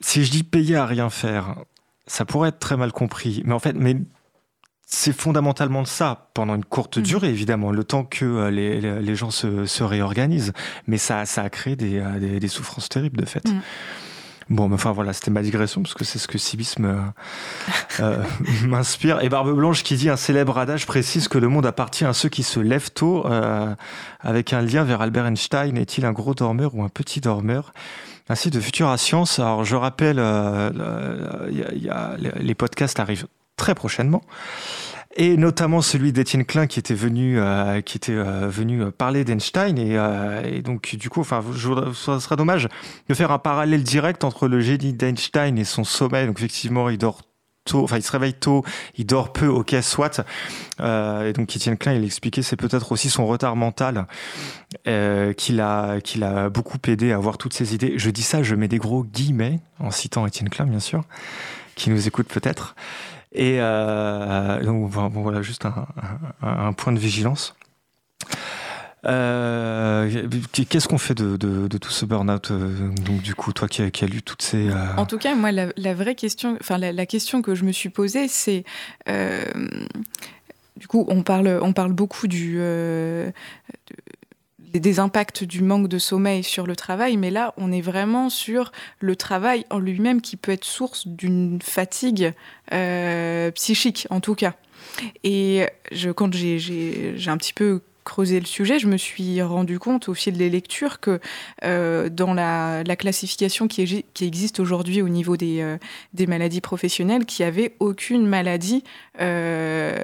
B: si je dis payer à rien faire, ça pourrait être très mal compris. Mais en fait, mais c'est fondamentalement ça, pendant une courte mmh. durée, évidemment, le temps que euh, les, les, gens se, se, réorganisent. Mais ça, ça a créé des, euh, des, souffrances terribles, de fait. Mmh. Bon, mais enfin voilà, c'était ma digression, parce que c'est ce que Civisme euh, m'inspire. Et Barbe Blanche qui dit un célèbre adage précise que le monde appartient à ceux qui se lèvent tôt, avec un lien vers Albert Einstein. Est-il un gros dormeur ou un petit dormeur? Ainsi de Futura Science. Alors, je rappelle, euh, y a, les podcasts arrivent très prochainement. Et notamment celui d'Étienne Klein qui était venu, euh, qui était euh, venu parler d'Einstein et, donc du coup, enfin, ça serait dommage de faire un parallèle direct entre le génie d'Einstein et son sommeil. Donc effectivement, il dort enfin il se réveille tôt, il dort peu, ok, soit. Euh, et donc Étienne Klein, il expliquait, c'est peut-être aussi son retard mental euh, qui l'a l'a beaucoup aidé à avoir toutes ces idées. Je dis ça, je mets des gros guillemets en citant Étienne Klein, bien sûr, qui nous écoute peut-être. Et euh, donc voilà, juste un, point de vigilance. Euh, qu'est-ce qu'on fait de, tout ce burn-out euh, Donc du coup, toi qui as, lu toutes ces...
F: En tout cas, moi, la, vraie question, enfin la, question que je me suis posée, c'est du coup, on parle, on parle beaucoup du des impacts du manque de sommeil sur le travail, mais là, on est vraiment sur le travail en lui-même qui peut être source d'une fatigue psychique, en tout cas. Et quand j'ai un petit peu creuser le sujet, je me suis rendu compte au fil des lectures que euh, dans la, classification qui, existe aujourd'hui au niveau des, euh, maladies professionnelles, qu'il n'y avait aucune maladie euh,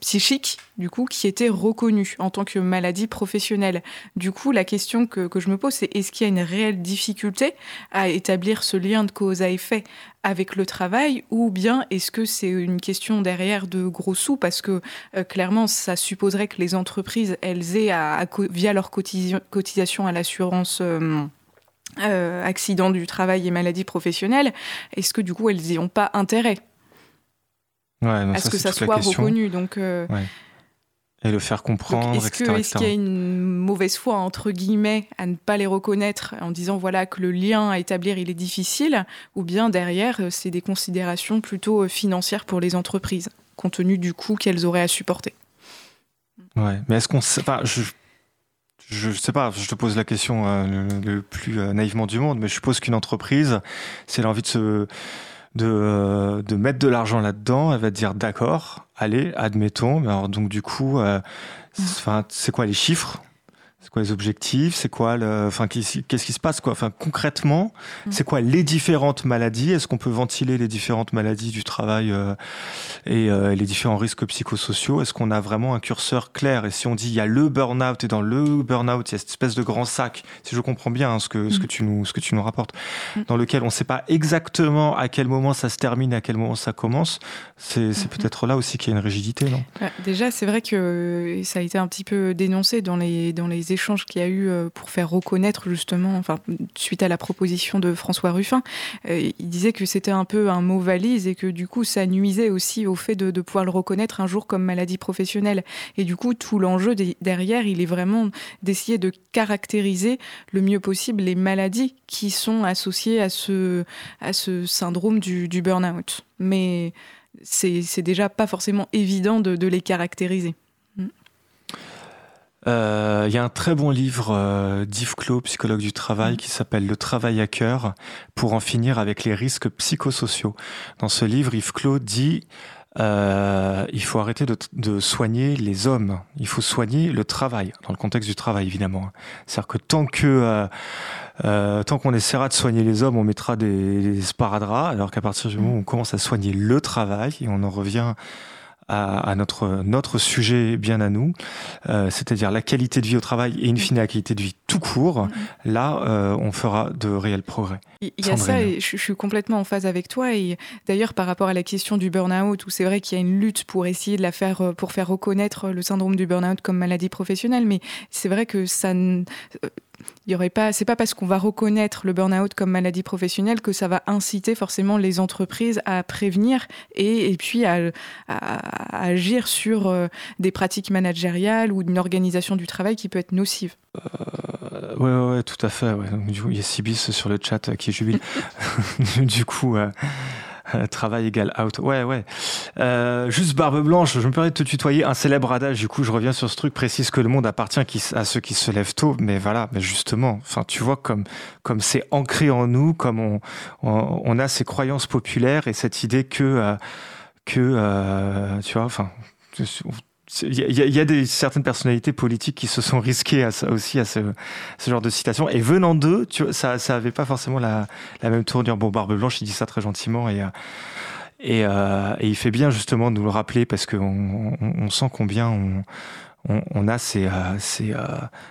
F: psychique, du coup, qui était reconnue en tant que maladie professionnelle. Du coup, la question que, que je me pose, c'est est-ce qu'il y a une réelle difficulté à établir ce lien de cause à effet avec le travail ou bien est-ce que c'est une question derrière de gros sous? Parce que euh, clairement ça supposerait que les entreprises elles aient à, via leur cotisation à l'assurance euh, euh, accident du travail et maladie professionnelle, est-ce que du coup elles n'y ont pas intérêt?
B: Ouais,
F: à ce que ça soit reconnu? Donc
B: et le faire comprendre,
F: Est-ce qu'il y a une mauvaise foi, entre guillemets, à ne pas les reconnaître en disant voilà que le lien à établir il est difficile, ou bien derrière, euh, c'est des considérations plutôt euh, financières pour les entreprises compte tenu du coût qu'elles auraient à supporter?
B: Ouais, mais est-ce qu'on sait je, je sais pas, je te pose la question euh, le, plus euh, naïvement du monde, mais je suppose qu'une entreprise, si elle a envie de se de, euh, de mettre de l'argent là-dedans, elle va te dire d'accord, allez, admettons. Alors donc du coup, euh, enfin, c'est quoi les chiffres? C'est quoi les objectifs? C'est quoi le, enfin, qu'est-ce qui se passe quoi? Enfin, concrètement,
F: Mm.
B: c'est quoi les différentes maladies? Est-ce qu'on peut ventiler les différentes maladies du travail euh, et euh, les différents risques psychosociaux? Est-ce qu'on a vraiment un curseur clair? Et si on dit il y a le burn-out et dans le burn-out il y a cette espèce de grand sac, si je comprends bien hein, ce que ce
F: Mm.
B: que tu nous ce que tu nous rapportes,
F: Mm.
B: dans lequel on ne sait pas exactement à quel moment ça se termine, à quel moment ça commence, c'est
F: Mhm.
B: peut-être là aussi qu'il y a une rigidité, non?
F: Bah, Déjà, c'est vrai que ça a été un petit peu dénoncé dans les, dans les échanges qu'il y a eu euh, pour faire reconnaître justement, enfin, suite à la proposition de François Ruffin, euh, il disait que c'était un peu un mot valise et que du coup, ça nuisait aussi au fait de, de pouvoir le reconnaître un jour comme maladie professionnelle. Et du coup, tout l'enjeu derrière, il est vraiment d'essayer de caractériser le mieux possible les maladies qui sont associées à ce, à ce syndrome du, du burn-out. Mais c'est déjà pas forcément évident de, de les caractériser.
B: Euh, Il y a un très bon livre euh, d'Yves Clos, psychologue du travail,
F: Mhm.
B: qui s'appelle Le travail à cœur, pour en finir avec les risques psychosociaux. Dans ce livre, Yves Clos dit euh, il faut arrêter de, de soigner les hommes, il faut soigner le travail, dans le contexte du travail évidemment. C'est-à-dire que tant que euh, euh, tant qu'on essaiera de soigner les hommes, on mettra des, des sparadraps, alors qu'à partir du moment où on commence à soigner le travail, et on en revient à, à notre, notre sujet bien à nous, euh, c'est-à-dire la qualité de vie au travail et in fine la qualité de vie tout court, là, euh, on fera de réels progrès.
F: Il y a ça,
B: Sandrine.
F: et je, je suis complètement en phase avec toi. Et d'ailleurs, par rapport à la question du burn-out, où c'est vrai qu'il y a une lutte pour essayer de la faire, euh, pour faire reconnaître le syndrome du burn-out comme maladie professionnelle, mais c'est vrai que ça, il y aurait pas, c'est pas parce qu'on va reconnaître le burn-out comme maladie professionnelle que ça va inciter forcément les entreprises à prévenir et, puis à, agir sur euh, des pratiques managériales ou une organisation du travail qui peut être nocive.
B: Euh, ouais, ouais, ouais, tout à fait. Du coup, il y a Sibis sur le chat euh, qui jubile. du coup, euh, travail égale out. Ouais, ouais. Euh, juste barbe blanche, je me permets de te tutoyer. Un célèbre adage, du coup, je reviens sur ce truc, précise que le monde appartient à ceux qui se lèvent tôt. Mais voilà, mais justement, enfin, tu vois, comme comme c'est ancré en nous, comme on, on, on a ces croyances populaires et cette idée que, euh, que euh, tu vois, enfin. Il y, a- des, certaines personnalités politiques qui se sont risquées aussi à ce, genre de citation. Et venant d'eux, ça, ça pas forcément la, la même tournure. Bon, Barbe Blanche, il dit ça très gentiment et, euh, euh, il fait bien justement de nous le rappeler parce qu'on on, on sent combien on, a ces, euh, ces,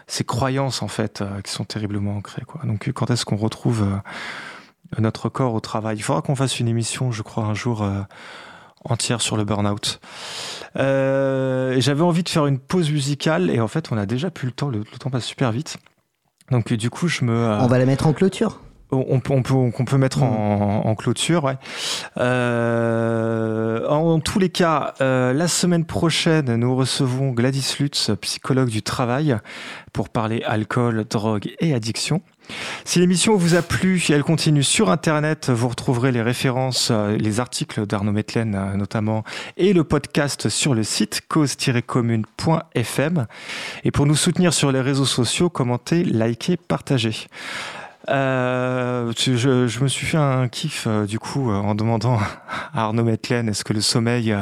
B: ces croyances en fait qui sont terriblement ancrées. Donc, quand est-ce qu'on retrouve notre corps au travail? Il faudra qu'on fasse une émission, je crois, un jour. Entière sur le burn-out. Euh, J'avais envie de faire une pause musicale et en fait on a déjà plus le temps, le, le temps passe super vite. Donc du coup je me... euh,
G: On va la mettre en clôture.
B: on, on peut, on peut, mettre en, en clôture, ouais. Euh, en, tous les cas, la semaine prochaine, nous recevons Gladys Lutz, psychologue du travail, pour parler alcool, drogue et addiction. Si l'émission vous a plu, elle continue sur Internet. Vous retrouverez les références, euh, les articles d'Arnaud Metlen euh, notamment, et le podcast sur le site cause-commune.fm. Et pour nous soutenir sur les réseaux sociaux, commentez, likez, partagez. Euh, je, me suis fait un kiff du coup en demandant à Arnaud Metlen est-ce que le sommeil,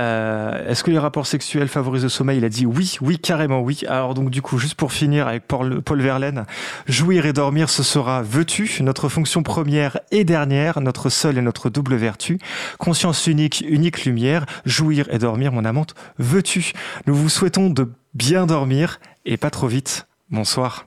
B: euh, est-ce que les rapports sexuels favorisent le sommeil? Il a dit oui, oui, carrément oui. Alors donc du coup, juste pour finir avec Paul, Paul Verlaine, jouir et dormir, ce sera veux-tu, notre fonction première et dernière, notre seule et notre double vertu, conscience unique, unique lumière, jouir et dormir, mon amante, veux-tu? Nous vous souhaitons de bien dormir et pas trop vite. Bonsoir.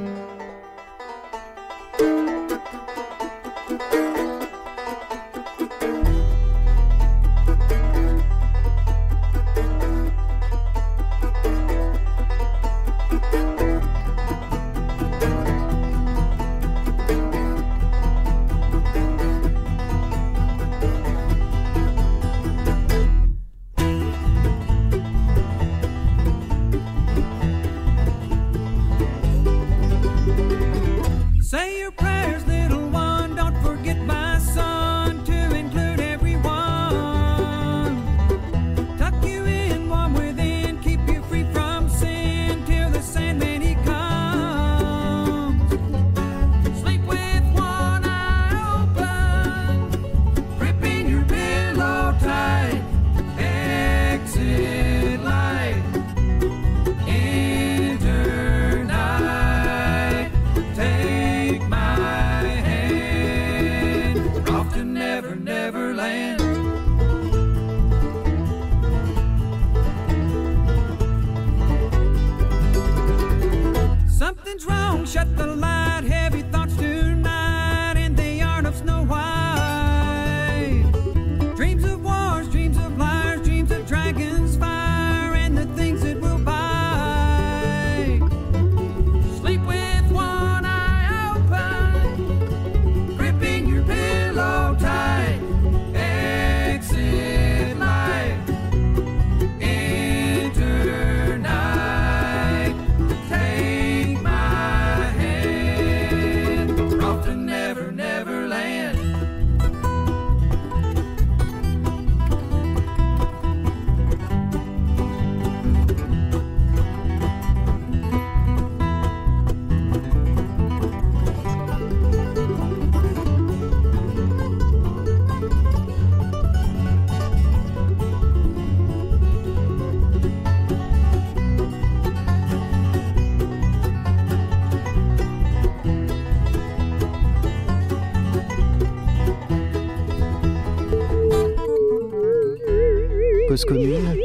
G: Commune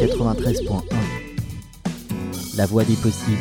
G: 93.1. La voie des possibles.